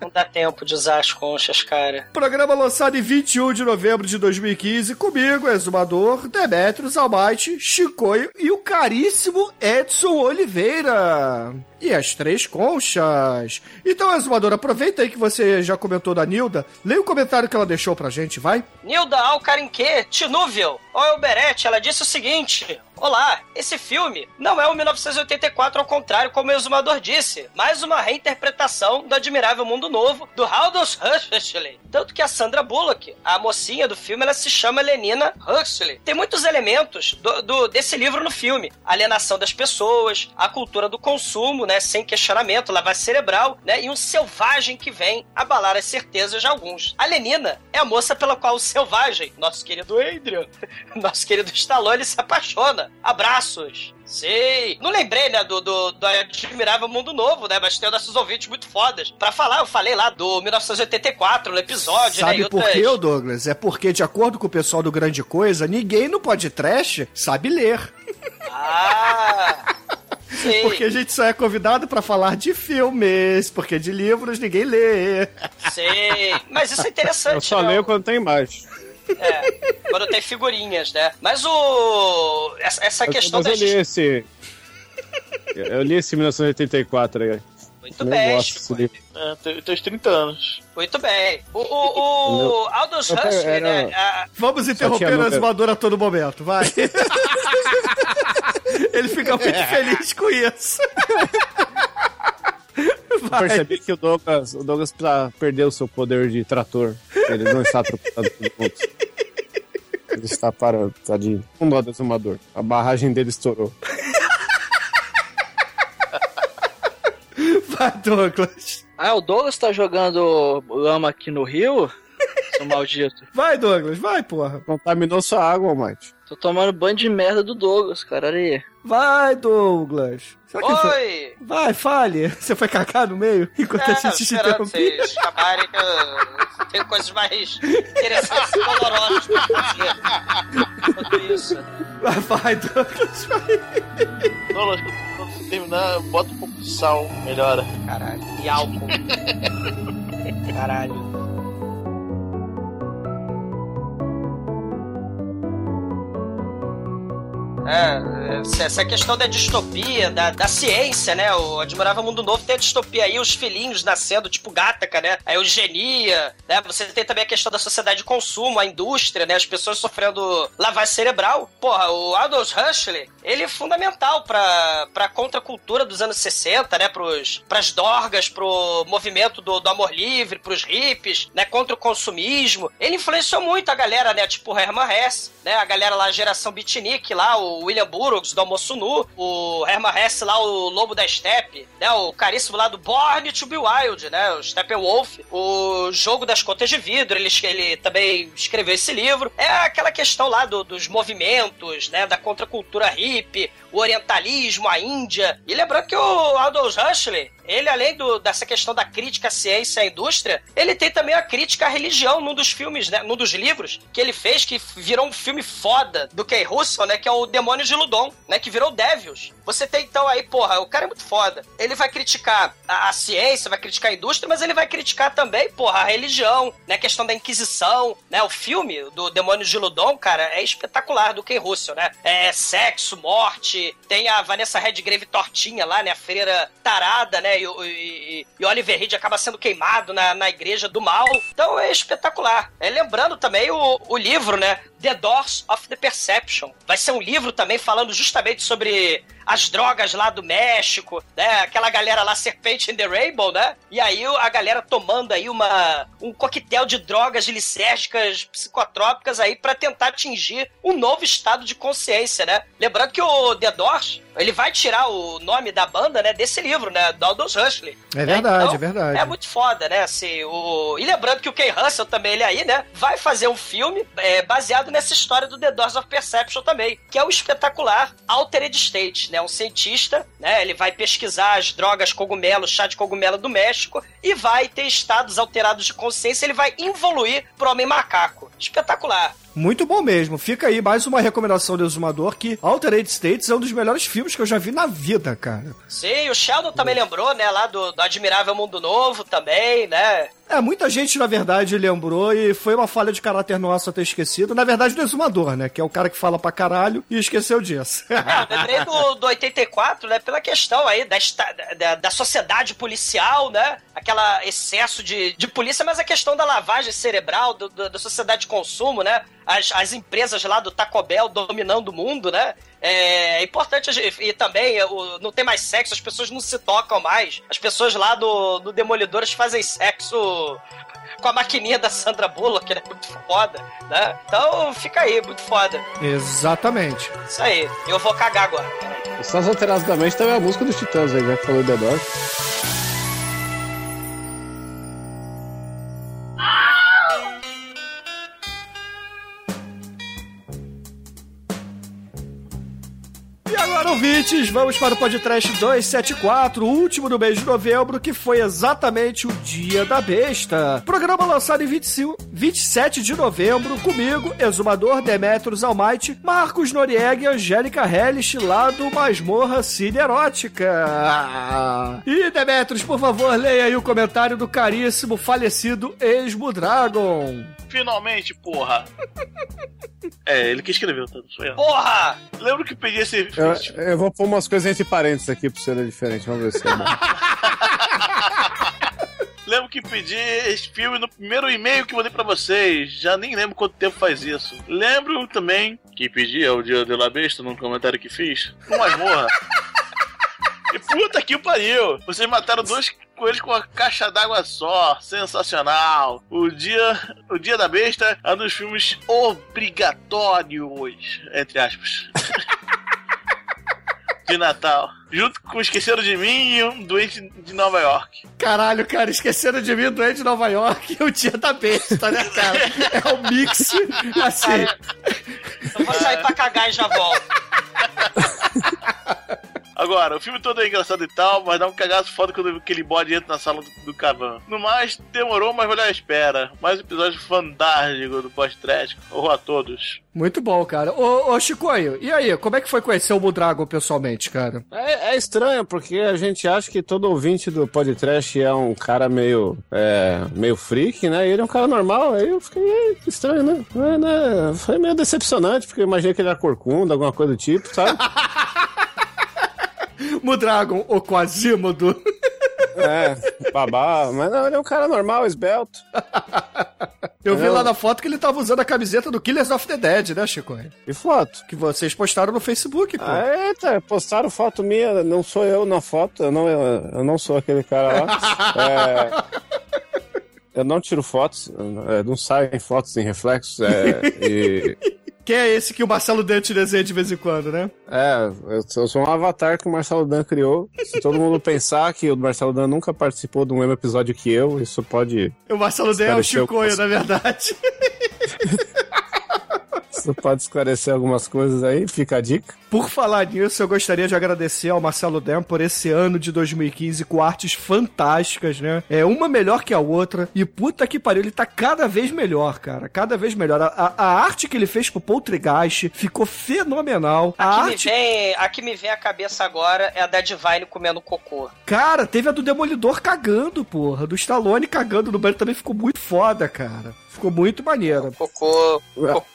Não dá tempo de usar as conchas, cara. Programa lançado em 21 de novembro de 2015, comigo, Exumador, Demetrios, Almighty, Chicoio e o caríssimo Edson Oliveira. E as três conchas. Então, Exumador, aproveita aí que você já comentou da Nilda, leia o comentário que ela deixou pra gente, vai? Nilda Alcarinque, Tinúvel, ou Elberete, ela disse o seguinte: Olá, esse filme não é o 1984 ao contrário, como o exumador disse, mas uma reinterpretação do Admirável Mundo Novo do Aldous Huxley. Tanto que a Sandra Bullock, a mocinha do filme, ela se chama Lenina Huxley. Tem muitos elementos do, do- desse livro no filme: alienação das pessoas, a cultura do consumo, né, sem questionamento, lavagem cerebral, né, e um selvagem que vem abalar as certezas de alguns. A Lenina é a moça pela qual o selvagem, nosso querido Adrian, nosso querido Stallone, se apaixona. Abraços. Sei. Não lembrei, né, do, do, do Admirável Mundo Novo, né? Mas tem nossos ouvintes muito fodas. Pra falar, eu falei lá do 1984, no episódio, né? Sabe por outras- quê, ô Douglas? É porque, de acordo com o pessoal do Grande Coisa, ninguém no podcast sabe ler. Ah! Sei. Porque a gente só é convidado pra falar de filmes, porque de livros ninguém lê. Sei. Mas isso é interessante. Eu só né? leio quando tem imagem. É, quando tem figurinhas, né? Mas o. Essa, essa questão Mas da eu li gente. esse. Eu li esse 1984 aí. Muito Eu bem, livro. É, tem, tem uns 30 anos. Muito bem. O, o, o Aldous Huxley, era- né? a- Vamos interromper o exumador a todo momento, vai. Ele fica muito feliz com isso. Eu percebi que o Douglas, o Douglas perdeu o seu poder de trator. Ele não está atropelando todo mundo. Ele está parando, tadinho. Um dó do exumador. A barragem dele estourou. Vai, Douglas. Ah, o Douglas tá jogando lama aqui no rio? Seu maldito. Vai, Douglas, vai, porra. Contaminou sua água, Mate. Tô tomando banho de merda do Douglas, cara. Olha aí. Vai, Douglas. Será que ele foi- Oi! Vai, fale. Você foi cacar no meio enquanto É, a gente te esperando interrompia? vocês acabarem que eu tenho coisas mais interessantes e dolorosas pra fazer. Enquanto isso. Vai, vai, Douglas, vai. Douglas, quando quando você terminar, bota um pouco de sal, melhora. Caralho. E álcool. Caralho. É, essa- essa questão da distopia, da, da ciência, né? O Admirável Mundo Novo tem a distopia aí, os filhinhos nascendo, tipo Gataca, né? A eugenia, né? Você tem também a questão da sociedade de consumo, a indústria, né? As pessoas sofrendo lavagem cerebral. Porra, o Aldous Huxley, ele é fundamental pra, pra contracultura dos anos 60, né? Pros, pras dorgas, pro movimento do, do amor livre, pros hippies, né? Contra o consumismo. Ele influenciou muito a galera, né? Tipo o Herman Hesse, né? A galera lá, a geração beatnik lá, o William Burroughs do Almoço Nu, o Herman Hesse lá, o Lobo da Steppe, né? O caríssimo lá do Born to be Wild, né? O Steppenwolf, o Jogo das Contas de Vidro, ele, ele também escreveu esse livro. É aquela questão lá do- dos movimentos, né? Da contracultura hippie, o orientalismo, a Índia. E lembrando que o Aldous Huxley, ele, além do- dessa questão da crítica à ciência e à indústria, ele tem também a crítica à religião num dos filmes, né? Num dos livros que ele fez, que virou um filme foda do Kay Russell, né? Que é o Demônios de Ludon, né? Que virou Devils. Você tem então aí, porra, o cara é muito foda. Ele vai criticar a, a ciência, vai criticar a indústria, mas ele vai criticar também, porra, a religião, né? A questão da Inquisição, né? O filme do Demônios de Ludon, cara, é espetacular do Kay Russell, né? É sexo, morte, tem a Vanessa Redgrave tortinha lá, né? A freira tarada, né? E, e, e Oliver Reed acaba sendo queimado na, na igreja do mal. Então é espetacular. É, lembrando também o, o livro, né? The Doors of the Perception. Vai ser um livro também falando justamente sobre as drogas lá do México, né? Aquela galera lá, Serpente in the Rainbow, né? E aí a galera tomando aí uma, um coquetel de drogas lisérgicas psicotrópicas aí pra tentar atingir um novo estado de consciência, né? Lembrando que o The Doors, ele vai tirar o nome da banda, né? Desse livro, né? Do Aldous Huxley. É né? verdade, Então, é verdade. É muito foda, né? Assim, o... E lembrando que o Ken Russell também, ele aí, né? Vai fazer um filme é, baseado nessa história do The Doors of Perception também, que é o espetacular Altered State, né? Um cientista, né? Ele vai pesquisar as drogas cogumelo, chá de cogumelo do México e vai ter estados alterados de consciência, ele vai evoluir pro homem macaco. Espetacular. Muito bom mesmo. Fica aí mais uma recomendação do Exumador que Altered States é um dos melhores filmes que eu já vi na vida, cara. Sim, o Sheldon também lembrou, né? Lá do, do Admirável Mundo Novo também, né? É, muita gente, na verdade, lembrou e foi uma falha de caráter nossa ter esquecido. Na verdade, do Exumador, né? Que é o cara que fala pra caralho e esqueceu disso. É, lembrei do, do 84, né? Pela questão aí da, da, da sociedade policial, né? Aquela excesso de, de polícia, mas a questão da lavagem cerebral, do- do- da sociedade de consumo, né? As, as empresas lá do Taco Bell dominando o mundo, né? É importante, a gente- e também é, o- não tem mais sexo, as pessoas não se tocam mais. As pessoas lá do, do Demolidores fazem sexo com a maquininha da Sandra Bullock, que é muito foda, né? Então fica aí, muito foda. Exatamente. Isso aí, eu vou cagar agora. Estados Alterados da Mente também é a música dos Titãs aí, já que falou The Doors. E agora, ouvintes, vamos para o podcast 274, o último do mês de novembro, que foi exatamente o Dia da Besta. Programa lançado em 25, 27 de novembro, comigo, Exumador Demetrios Almighty, Marcos Noriega e Angélica Hellish, lá do Masmorra Cine Erótica. E, Demetrios, por favor, leia aí o comentário do caríssimo falecido Esmo Dragon. Finalmente, porra. É, ele que escreveu, tá? Não sou eu. Porra! Lembro que pedi esse Eu, eu vou pôr umas coisas entre parênteses aqui pra ser diferente, vamos ver se é bom. Lembro que pedi esse filme no primeiro e-mail que mandei pra vocês. Já nem lembro quanto tempo faz isso. Lembro também que pedi ao Dia de la Besta num comentário que fiz. Com masmorra. E puta que pariu! Vocês mataram dois coelhos com uma caixa d'água só. Sensacional! O dia, o dia da Besta é um dos filmes obrigatórios, entre aspas. de Natal. junto com Esqueceram de Mim e um doente de Nova York. Caralho, cara, esqueceram de mim doente de Nova York e o dia da besta, né, cara? É o mix, assim. Eu vou sair pra cagar e já volto. Agora, o filme todo é engraçado e tal, mas dá um cagaço foda quando aquele bode entra na sala do, do Cavan. No mais, demorou, mas valeu a espera. Mais um episódio fantástico do pós-trash. Horror a todos. Muito bom, cara. Ô, ô, Chicoio, e aí, como é que foi conhecer o Mudragon pessoalmente, cara? É, é estranho, porque a gente acha que todo ouvinte do podcast é um cara meio, é, meio freak, né? E ele é um cara normal, aí eu fiquei é, estranho, né? É, né? Foi meio decepcionante, porque eu imaginei que ele era corcunda, alguma coisa do tipo, sabe? Mudragon, o Quasimodo. É, babá, mas não, ele é um cara normal, esbelto. Eu vi lá na foto que ele tava usando a camiseta do Killers of the Dead, né, Chicoio? E foto? Que vocês postaram no Facebook, pô. Ah, eita, postaram foto minha, não sou eu na foto, eu não, eu, eu não sou aquele cara lá. É, eu não tiro fotos, é, não saem fotos em reflexos. É, e, Quem é esse que o Marcelo Dante desenha de vez em quando, né? é, eu sou- um avatar que o Marcelo Dan criou. Se todo mundo pensar que o Marcelo Dan nunca participou de um mesmo episódio que eu, isso pode, O Marcelo Dante é o. Chicoio, na verdade. isso pode esclarecer algumas coisas aí, fica a dica. Por falar nisso, eu gostaria de agradecer ao Marcelo Dem por esse ano de 2015 com artes fantásticas, né? É uma melhor que a outra. E puta que pariu, ele tá cada vez melhor, cara. Cada vez melhor. A, a- a arte que ele fez pro Poltergeist ficou fenomenal. A A que, me arte. vem, a que me vem à cabeça agora é a da Divine comendo cocô. Cara, teve a do Demolidor cagando, porra. Do Stallone cagando no banho também ficou muito foda, cara. Ficou muito maneiro. Cocô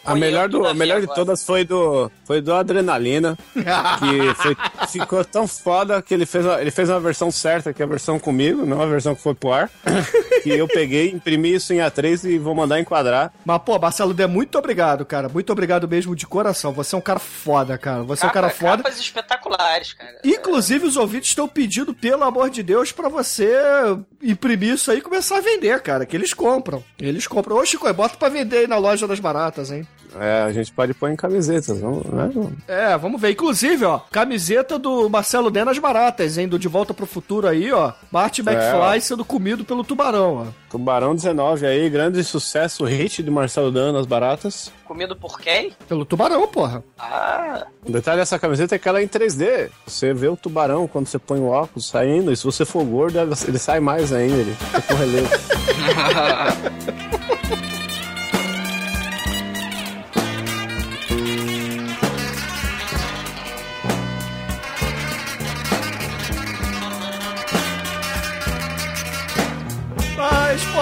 A melhor, do, a melhor de todas foi do, foi do Adrenalina, que foi- ficou tão foda que ele fez, uma, ele fez uma versão certa, que é a versão comigo, não a versão que foi pro ar, que eu peguei, imprimi isso em A3 e vou mandar enquadrar. Mas, pô, Marcelo Dem, muito obrigado, cara. Muito obrigado mesmo de coração. Você é um cara foda, cara. Você é um cara Capa- foda. Capas espetaculares, cara. Inclusive, os ouvintes estão pedindo, pelo amor de Deus, pra você imprimir isso aí e começar a vender, cara. Que eles compram. Eles compram. Ô, Chico, bota pra vender aí na loja das baratas, hein? É, a gente pode pôr em camisetas, não, né? É, vamos ver. Inclusive, ó, camiseta do Marcelo Den nas baratas, hein? Do De Volta pro Futuro aí, ó. Marty McFly É, sendo comido pelo tubarão, ó. Tubarão 19 aí, grande sucesso, hit de Marcelo Dan nas baratas. Comido por quem? Pelo tubarão, porra. Ah, O detalhe dessa camiseta é que ela é em 3D. Você vê o tubarão quando você põe o óculos saindo, e se você for gordo, ele sai mais ainda, ele fica com relevo.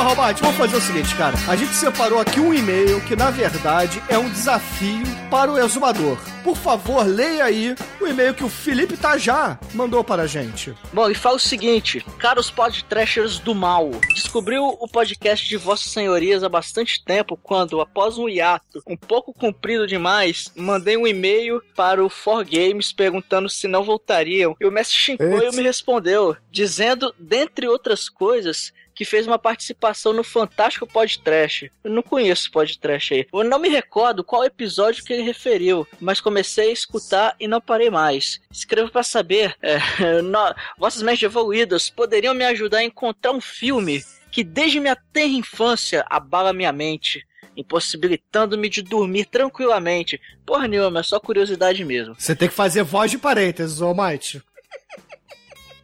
Vamos fazer o seguinte, cara. A gente separou aqui um e-mail que, na verdade, é um desafio para o exumador. Por favor, leia aí o e-mail que o Felipe Tajá mandou para a gente. Bom, e fala o seguinte, caros podtrashers do mal, descobriu o podcast de Vossas Senhorias há bastante tempo, quando, após um hiato um pouco comprido demais, mandei um e-mail para o 4Games perguntando se não voltariam, e o mestre Shinkoio me respondeu, dizendo, dentre outras coisas, que fez uma participação no Fantástico Podcast. Eu não conheço o podcast aí. Eu não me recordo qual episódio que ele referiu, mas comecei a escutar e não parei mais. Escrevo para saber, é, no- vossas mentes evoluídas poderiam me ajudar a encontrar um filme que desde minha tenra infância abala minha mente. Impossibilitando-me de dormir tranquilamente. Porra nenhuma, é só curiosidade mesmo. Você tem que fazer voz de parênteses, ô Might.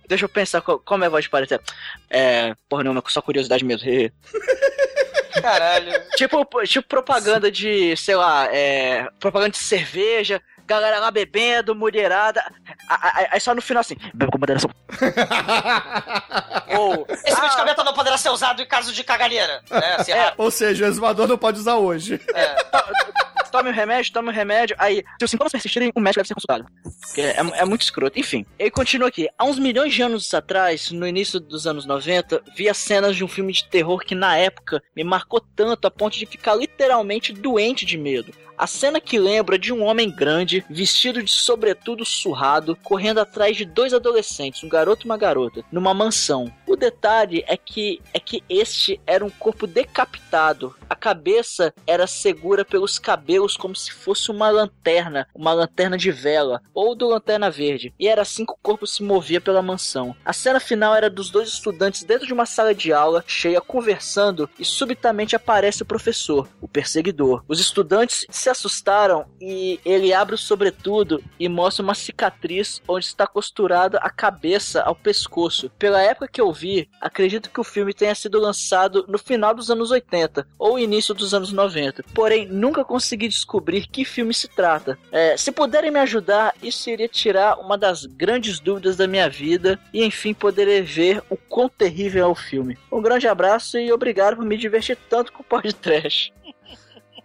Deixa eu pensar qual- como é a voz de parede. É. Porra nenhuma, só curiosidade mesmo. caralho. tipo, tipo propaganda de, sei lá, é. Propaganda de cerveja, galera lá bebendo, mulherada. Aí só no final assim, bebe com moderação. Ou. Esse ah, medicamento não poderá ser usado em caso de caganeira. Né? Assim, É. Ou seja, o exumador não pode usar hoje. tome o remédio, tome o remédio. Aí, se os sintomas persistirem, o médico deve ser consultado. Porque é, é muito escroto. Enfim, ele continua aqui. Há uns milhões de anos atrás, no início dos anos 90, vi as cenas de um filme de terror que na época me marcou tanto a ponto de ficar literalmente doente de medo. A cena que lembra de um homem grande, vestido de sobretudo surrado, correndo atrás de dois adolescentes, um garoto e uma garota, numa mansão. O detalhe é que é que este era um corpo decapitado, cabeça era segura pelos cabelos como se fosse uma lanterna, uma lanterna de vela, ou do lanterna verde. E era assim que o corpo se movia pela mansão. A cena final era dos dois estudantes dentro de uma sala de aula, cheia, conversando, e subitamente aparece o professor, o perseguidor. Os estudantes se assustaram e ele abre o sobretudo e mostra uma cicatriz onde está costurada a cabeça ao pescoço. Pela época que eu vi, acredito que o filme tenha sido lançado no final dos anos 80 ou início dos anos 90. Porém, nunca consegui descobrir que filme se trata. É, se puderem me ajudar, isso iria tirar uma das grandes dúvidas da minha vida e enfim poder ver o quão terrível é o filme. Um grande abraço e obrigado por me divertir tanto com o podcast.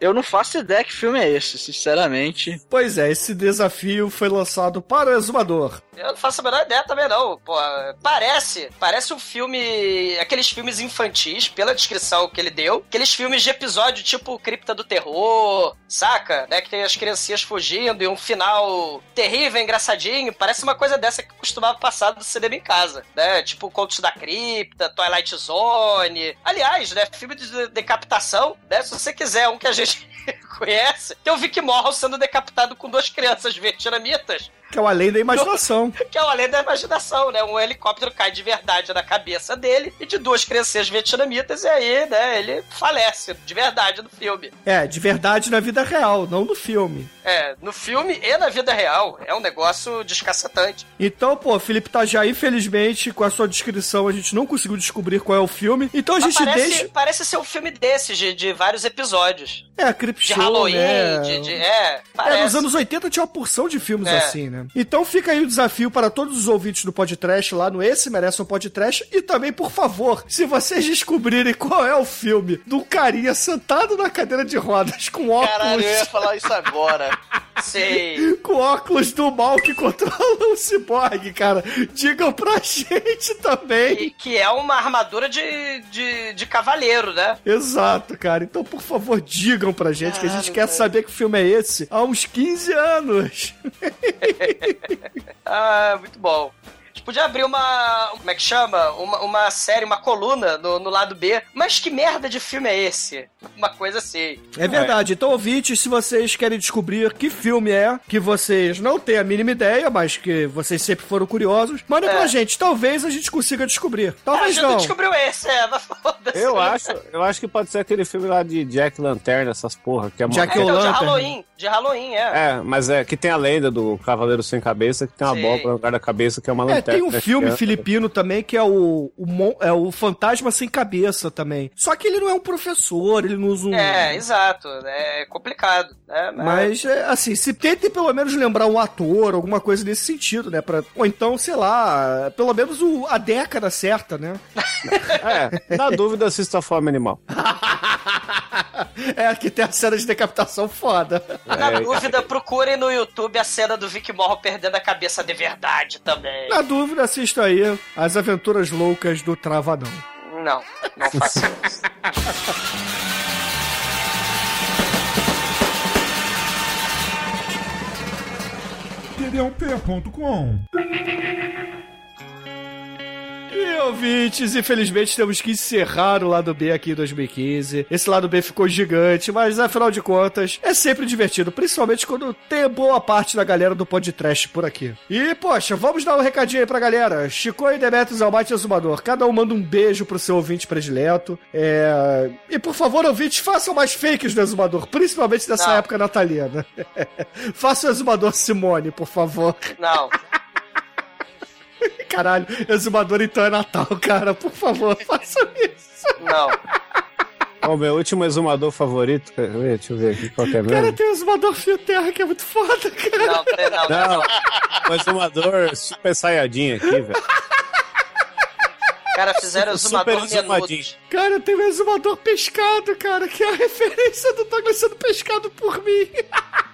Eu não faço ideia que filme é esse, sinceramente. Pois é, esse desafio foi lançado para o exumador. Eu não faço a menor ideia também, não. Pô, parece. Parece um filme. Aqueles filmes infantis, pela descrição que ele deu. Aqueles filmes de episódio tipo Cripta do Terror, saca? Né? Que tem as criancinhas fugindo e um final terrível, engraçadinho. Parece uma coisa dessa que costumava passar do cinema em casa, né? Tipo Contos da Cripta, Twilight Zone. Aliás, né? Filme de decapitação, né? Se você quiser um que a gente conhece, tem o Vic Morrow sendo decapitado com duas crianças vietnamitas. Que é o além da imaginação. que é o além da imaginação, né? Um helicóptero cai de verdade na cabeça dele e de duas crianças vietnamitas, e aí, né, ele falece de verdade no filme. É, de verdade na vida real, não no filme. É, no filme e na vida real. É um negócio descacetante. Então, pô, Felipe tá já, infelizmente, com a sua descrição, a gente não conseguiu descobrir qual é o filme. Então a Mas gente parece, deixa. parece ser um filme desses, de, de vários episódios. É, Crip De Show, Halloween, né? de, de- É, parece. É, nos anos 80 tinha uma porção de filmes É. assim, né? Então fica aí o desafio para todos os ouvintes do podcast lá no Esse Merece um Podcast. E também, por favor, se vocês descobrirem qual é o filme do carinha sentado na cadeira de rodas com óculos. Caralho, eu ia falar isso agora. Sei. Com óculos do mal que controla o ciborgue, cara. Digam pra gente também. E que é uma armadura de, de, de cavaleiro, né? Exato, cara. Então, por favor, digam pra gente que a gente quer velho. saber que filme é esse há uns 15 anos. Ah, muito bom. A gente podia abrir uma. Como é que chama? Uma, uma série, uma coluna no, no lado B. Mas que merda de filme é esse? Uma coisa assim. É verdade. Então, ouvintes, se vocês querem descobrir que filme é, que vocês não têm a mínima ideia, mas que vocês sempre foram curiosos, mandem É. pra gente. Talvez a gente consiga descobrir. a Talvez gente não. descobriu esse, é, mas foda-se. Eu acho, eu acho que pode ser aquele filme lá de Jack Lanterna, essas porra, que é uma... Jack É, então, de O'Lantern. Halloween. De Halloween, é. É, mas é que tem a lenda do Cavaleiro Sem Cabeça, que tem uma Sim. bola no lugar da cabeça, que é uma É, lanterna. Tem um filme é- filipino também que é o, o, mon- é o Fantasma Sem Cabeça também. Só que ele não é um professor, ele não usa um. É, exato. É complicado. Né? Mas, é, assim, se tentem pelo menos lembrar um ator, alguma coisa nesse sentido, né? Pra, ou então, sei lá, pelo menos o, a década certa, né? É, na dúvida, assista a Fome Animal. É, que tem a cena de decapitação foda. Na É, dúvida, procurem no YouTube a cena do Vic Morrow perdendo a cabeça de verdade também. Na dúvida, assista aí As Aventuras Loucas do Travadão. Não, não faço isso. td1p.com E ouvintes, infelizmente temos que encerrar o lado B aqui em 2015. Esse lado B ficou gigante, mas afinal de contas é sempre divertido, principalmente quando tem boa parte da galera do podcast por aqui. E, poxa, vamos dar um recadinho aí pra galera. Chico e Demetrius Almighty Exumador, cada um manda um beijo pro seu ouvinte predileto. É... E por favor, ouvintes, façam mais fakes do Exumador, principalmente nessa Não. época natalina. Faça o Exumador Simone, por favor. Não. Caralho, Exumador então é Natal, cara. Por favor, faça isso. Não. O meu último exumador favorito, deixa eu ver aqui qual que é Cara, mesmo. tem o Exumador Fio Terra que é muito foda, cara. Não, tem- não, não. Não, o exumador super saiyajin aqui, velho. Cara, fizeram o Super exumador. Cara, tem o Exumador Pescado, cara, que é a referência do Douglas sendo pescado por mim.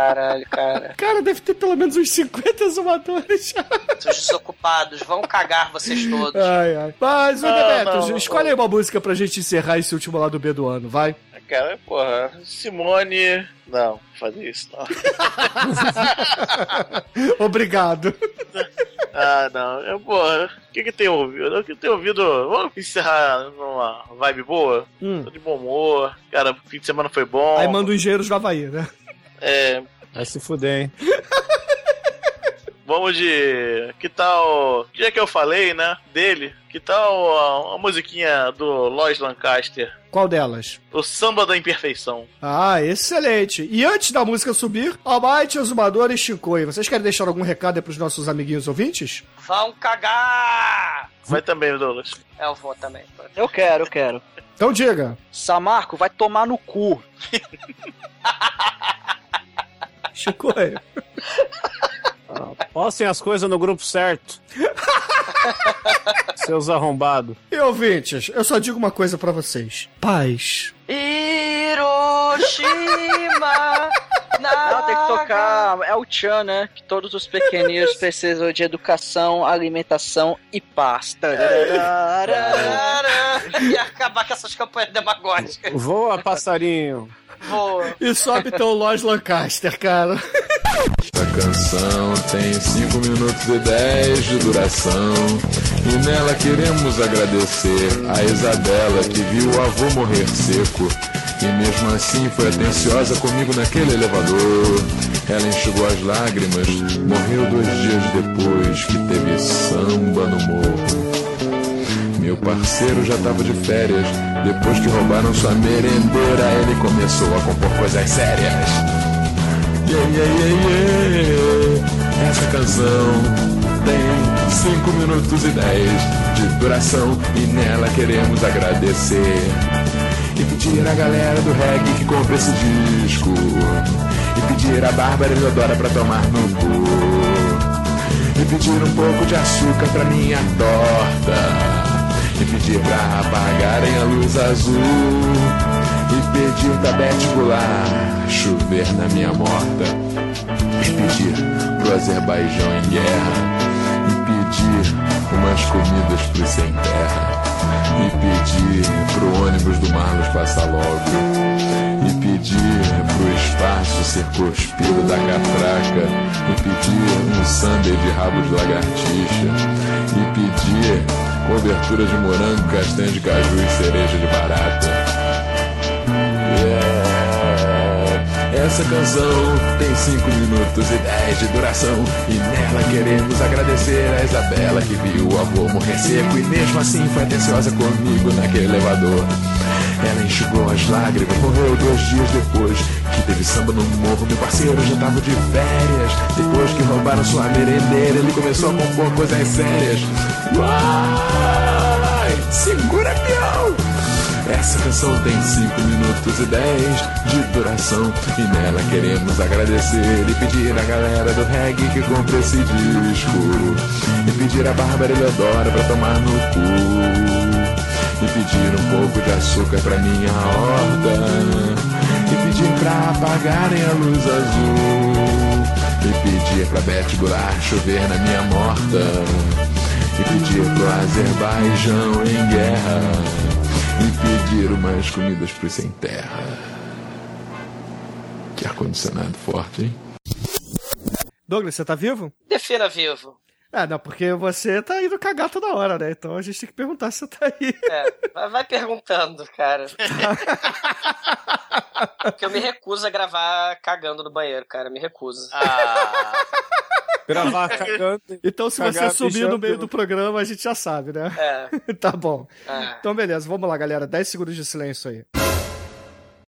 Caralho, cara. Cara, deve ter pelo menos uns 50 Exumadores. Seus desocupados, vão cagar vocês todos. ai, ai. Mas, ô Ah, Demetrius, não, escolhe aí uma música pra gente encerrar esse último lado B do ano, vai. cara, porra, Simone. Não, vou fazer isso não. Obrigado. Ah, não. Eu, porra, o que que tem ouvido? O que tem ouvido? Vamos encerrar numa vibe boa? Hum. Tô de bom humor. Cara, o fim de semana foi bom. Aí manda os engenheiros do Havaí, né? É, Vai se fuder, hein? vamos de. Que tal. Que é que eu falei, né? Dele. Que tal a, a musiquinha do Lois Lancaster? Qual delas? O Samba da Imperfeição. Ah, excelente. E antes da música subir, Almighty, Azumador e Shinkoi, vocês querem deixar algum recado aí pros nossos amiguinhos ouvintes? Vão cagar! Vai também, Douglas. É, eu vou também. Eu quero, eu quero. Então diga. Samarco vai tomar no cu. Shinkoi. Postem as coisas no grupo certo. Seus arrombados. E ouvintes, eu só digo uma coisa pra vocês. Paz. Hiroshima! Não, tem que tocar. É o Chan, né? Que todos os pequeninos precisam de educação, alimentação e paz. E acabar com essas campanhas demagógicas. Voa, passarinho. E sobe então o Lois Lancaster, cara. Esta canção tem 5 minutos e 10 de duração. E nela queremos agradecer a Isabela que viu o avô morrer seco. E mesmo assim foi atenciosa comigo naquele elevador. Ela enxugou as lágrimas, morreu dois dias depois que teve samba no morro. Meu parceiro já tava de férias. Depois que roubaram sua merendeira, ele começou a compor coisas sérias. Yeah, yeah, yeah, yeah. Essa canção tem 5 minutos e 10 de duração e nela queremos agradecer e pedir à galera do reggae que compre esse disco e pedir a Bárbara Eleodora pra tomar no cu e pedir um pouco de açúcar pra minha torta e pedir pra apagarem a luz azul e pedir pra Beth Goulart chover na minha morta e pedir pro Azerbaijão em guerra e pedir umas comidas pros sem terra e pedir pro ônibus do Marlos passar logo e pedir pro espaço ser cuspido da catraca e pedir um sundae de rabo de lagartixa e pedir cobertura de morango, castanha de caju e cereja de barata. Essa canção tem 5 minutos e 10 de duração. E nela queremos agradecer a Isabela Que viu o avô morrer seco. E mesmo assim foi atenciosa comigo naquele elevador Ela enxugou as lágrimas, morreu dois dias depois. Que teve samba no morro, meu parceiro já tava de férias. Depois que roubaram sua merendeira Ele começou a compor coisas sérias. Uai, segura peão! Essa canção tem 5 minutos e 10 de duração. E nela queremos agradecer e pedir à galera do reggae que compre esse disco. E pedir a Bárbara Eleodora pra tomar no cu E pedir um pouco de açúcar pra minha horta E pedir pra apagarem a luz azul E pedir pra Beth Goulart chover na minha morta E pedir pro Azerbaijão em guerra e pedir umas comidas pro sem terra. Que ar-condicionado forte, hein? Douglas, você tá vivo? Defina vivo. Ah, não, porque você tá indo cagar toda hora, né? Então a gente tem que perguntar se você tá aí. É, vai- perguntando, cara. Porque eu me recuso a gravar cagando no banheiro, cara. Me recuso. Ah, Gravar cagando. Então se Cagar, você subir no meio do programa, a gente já sabe, né? É. tá bom. é. Então beleza, vamos lá, galera. 10 segundos de silêncio aí.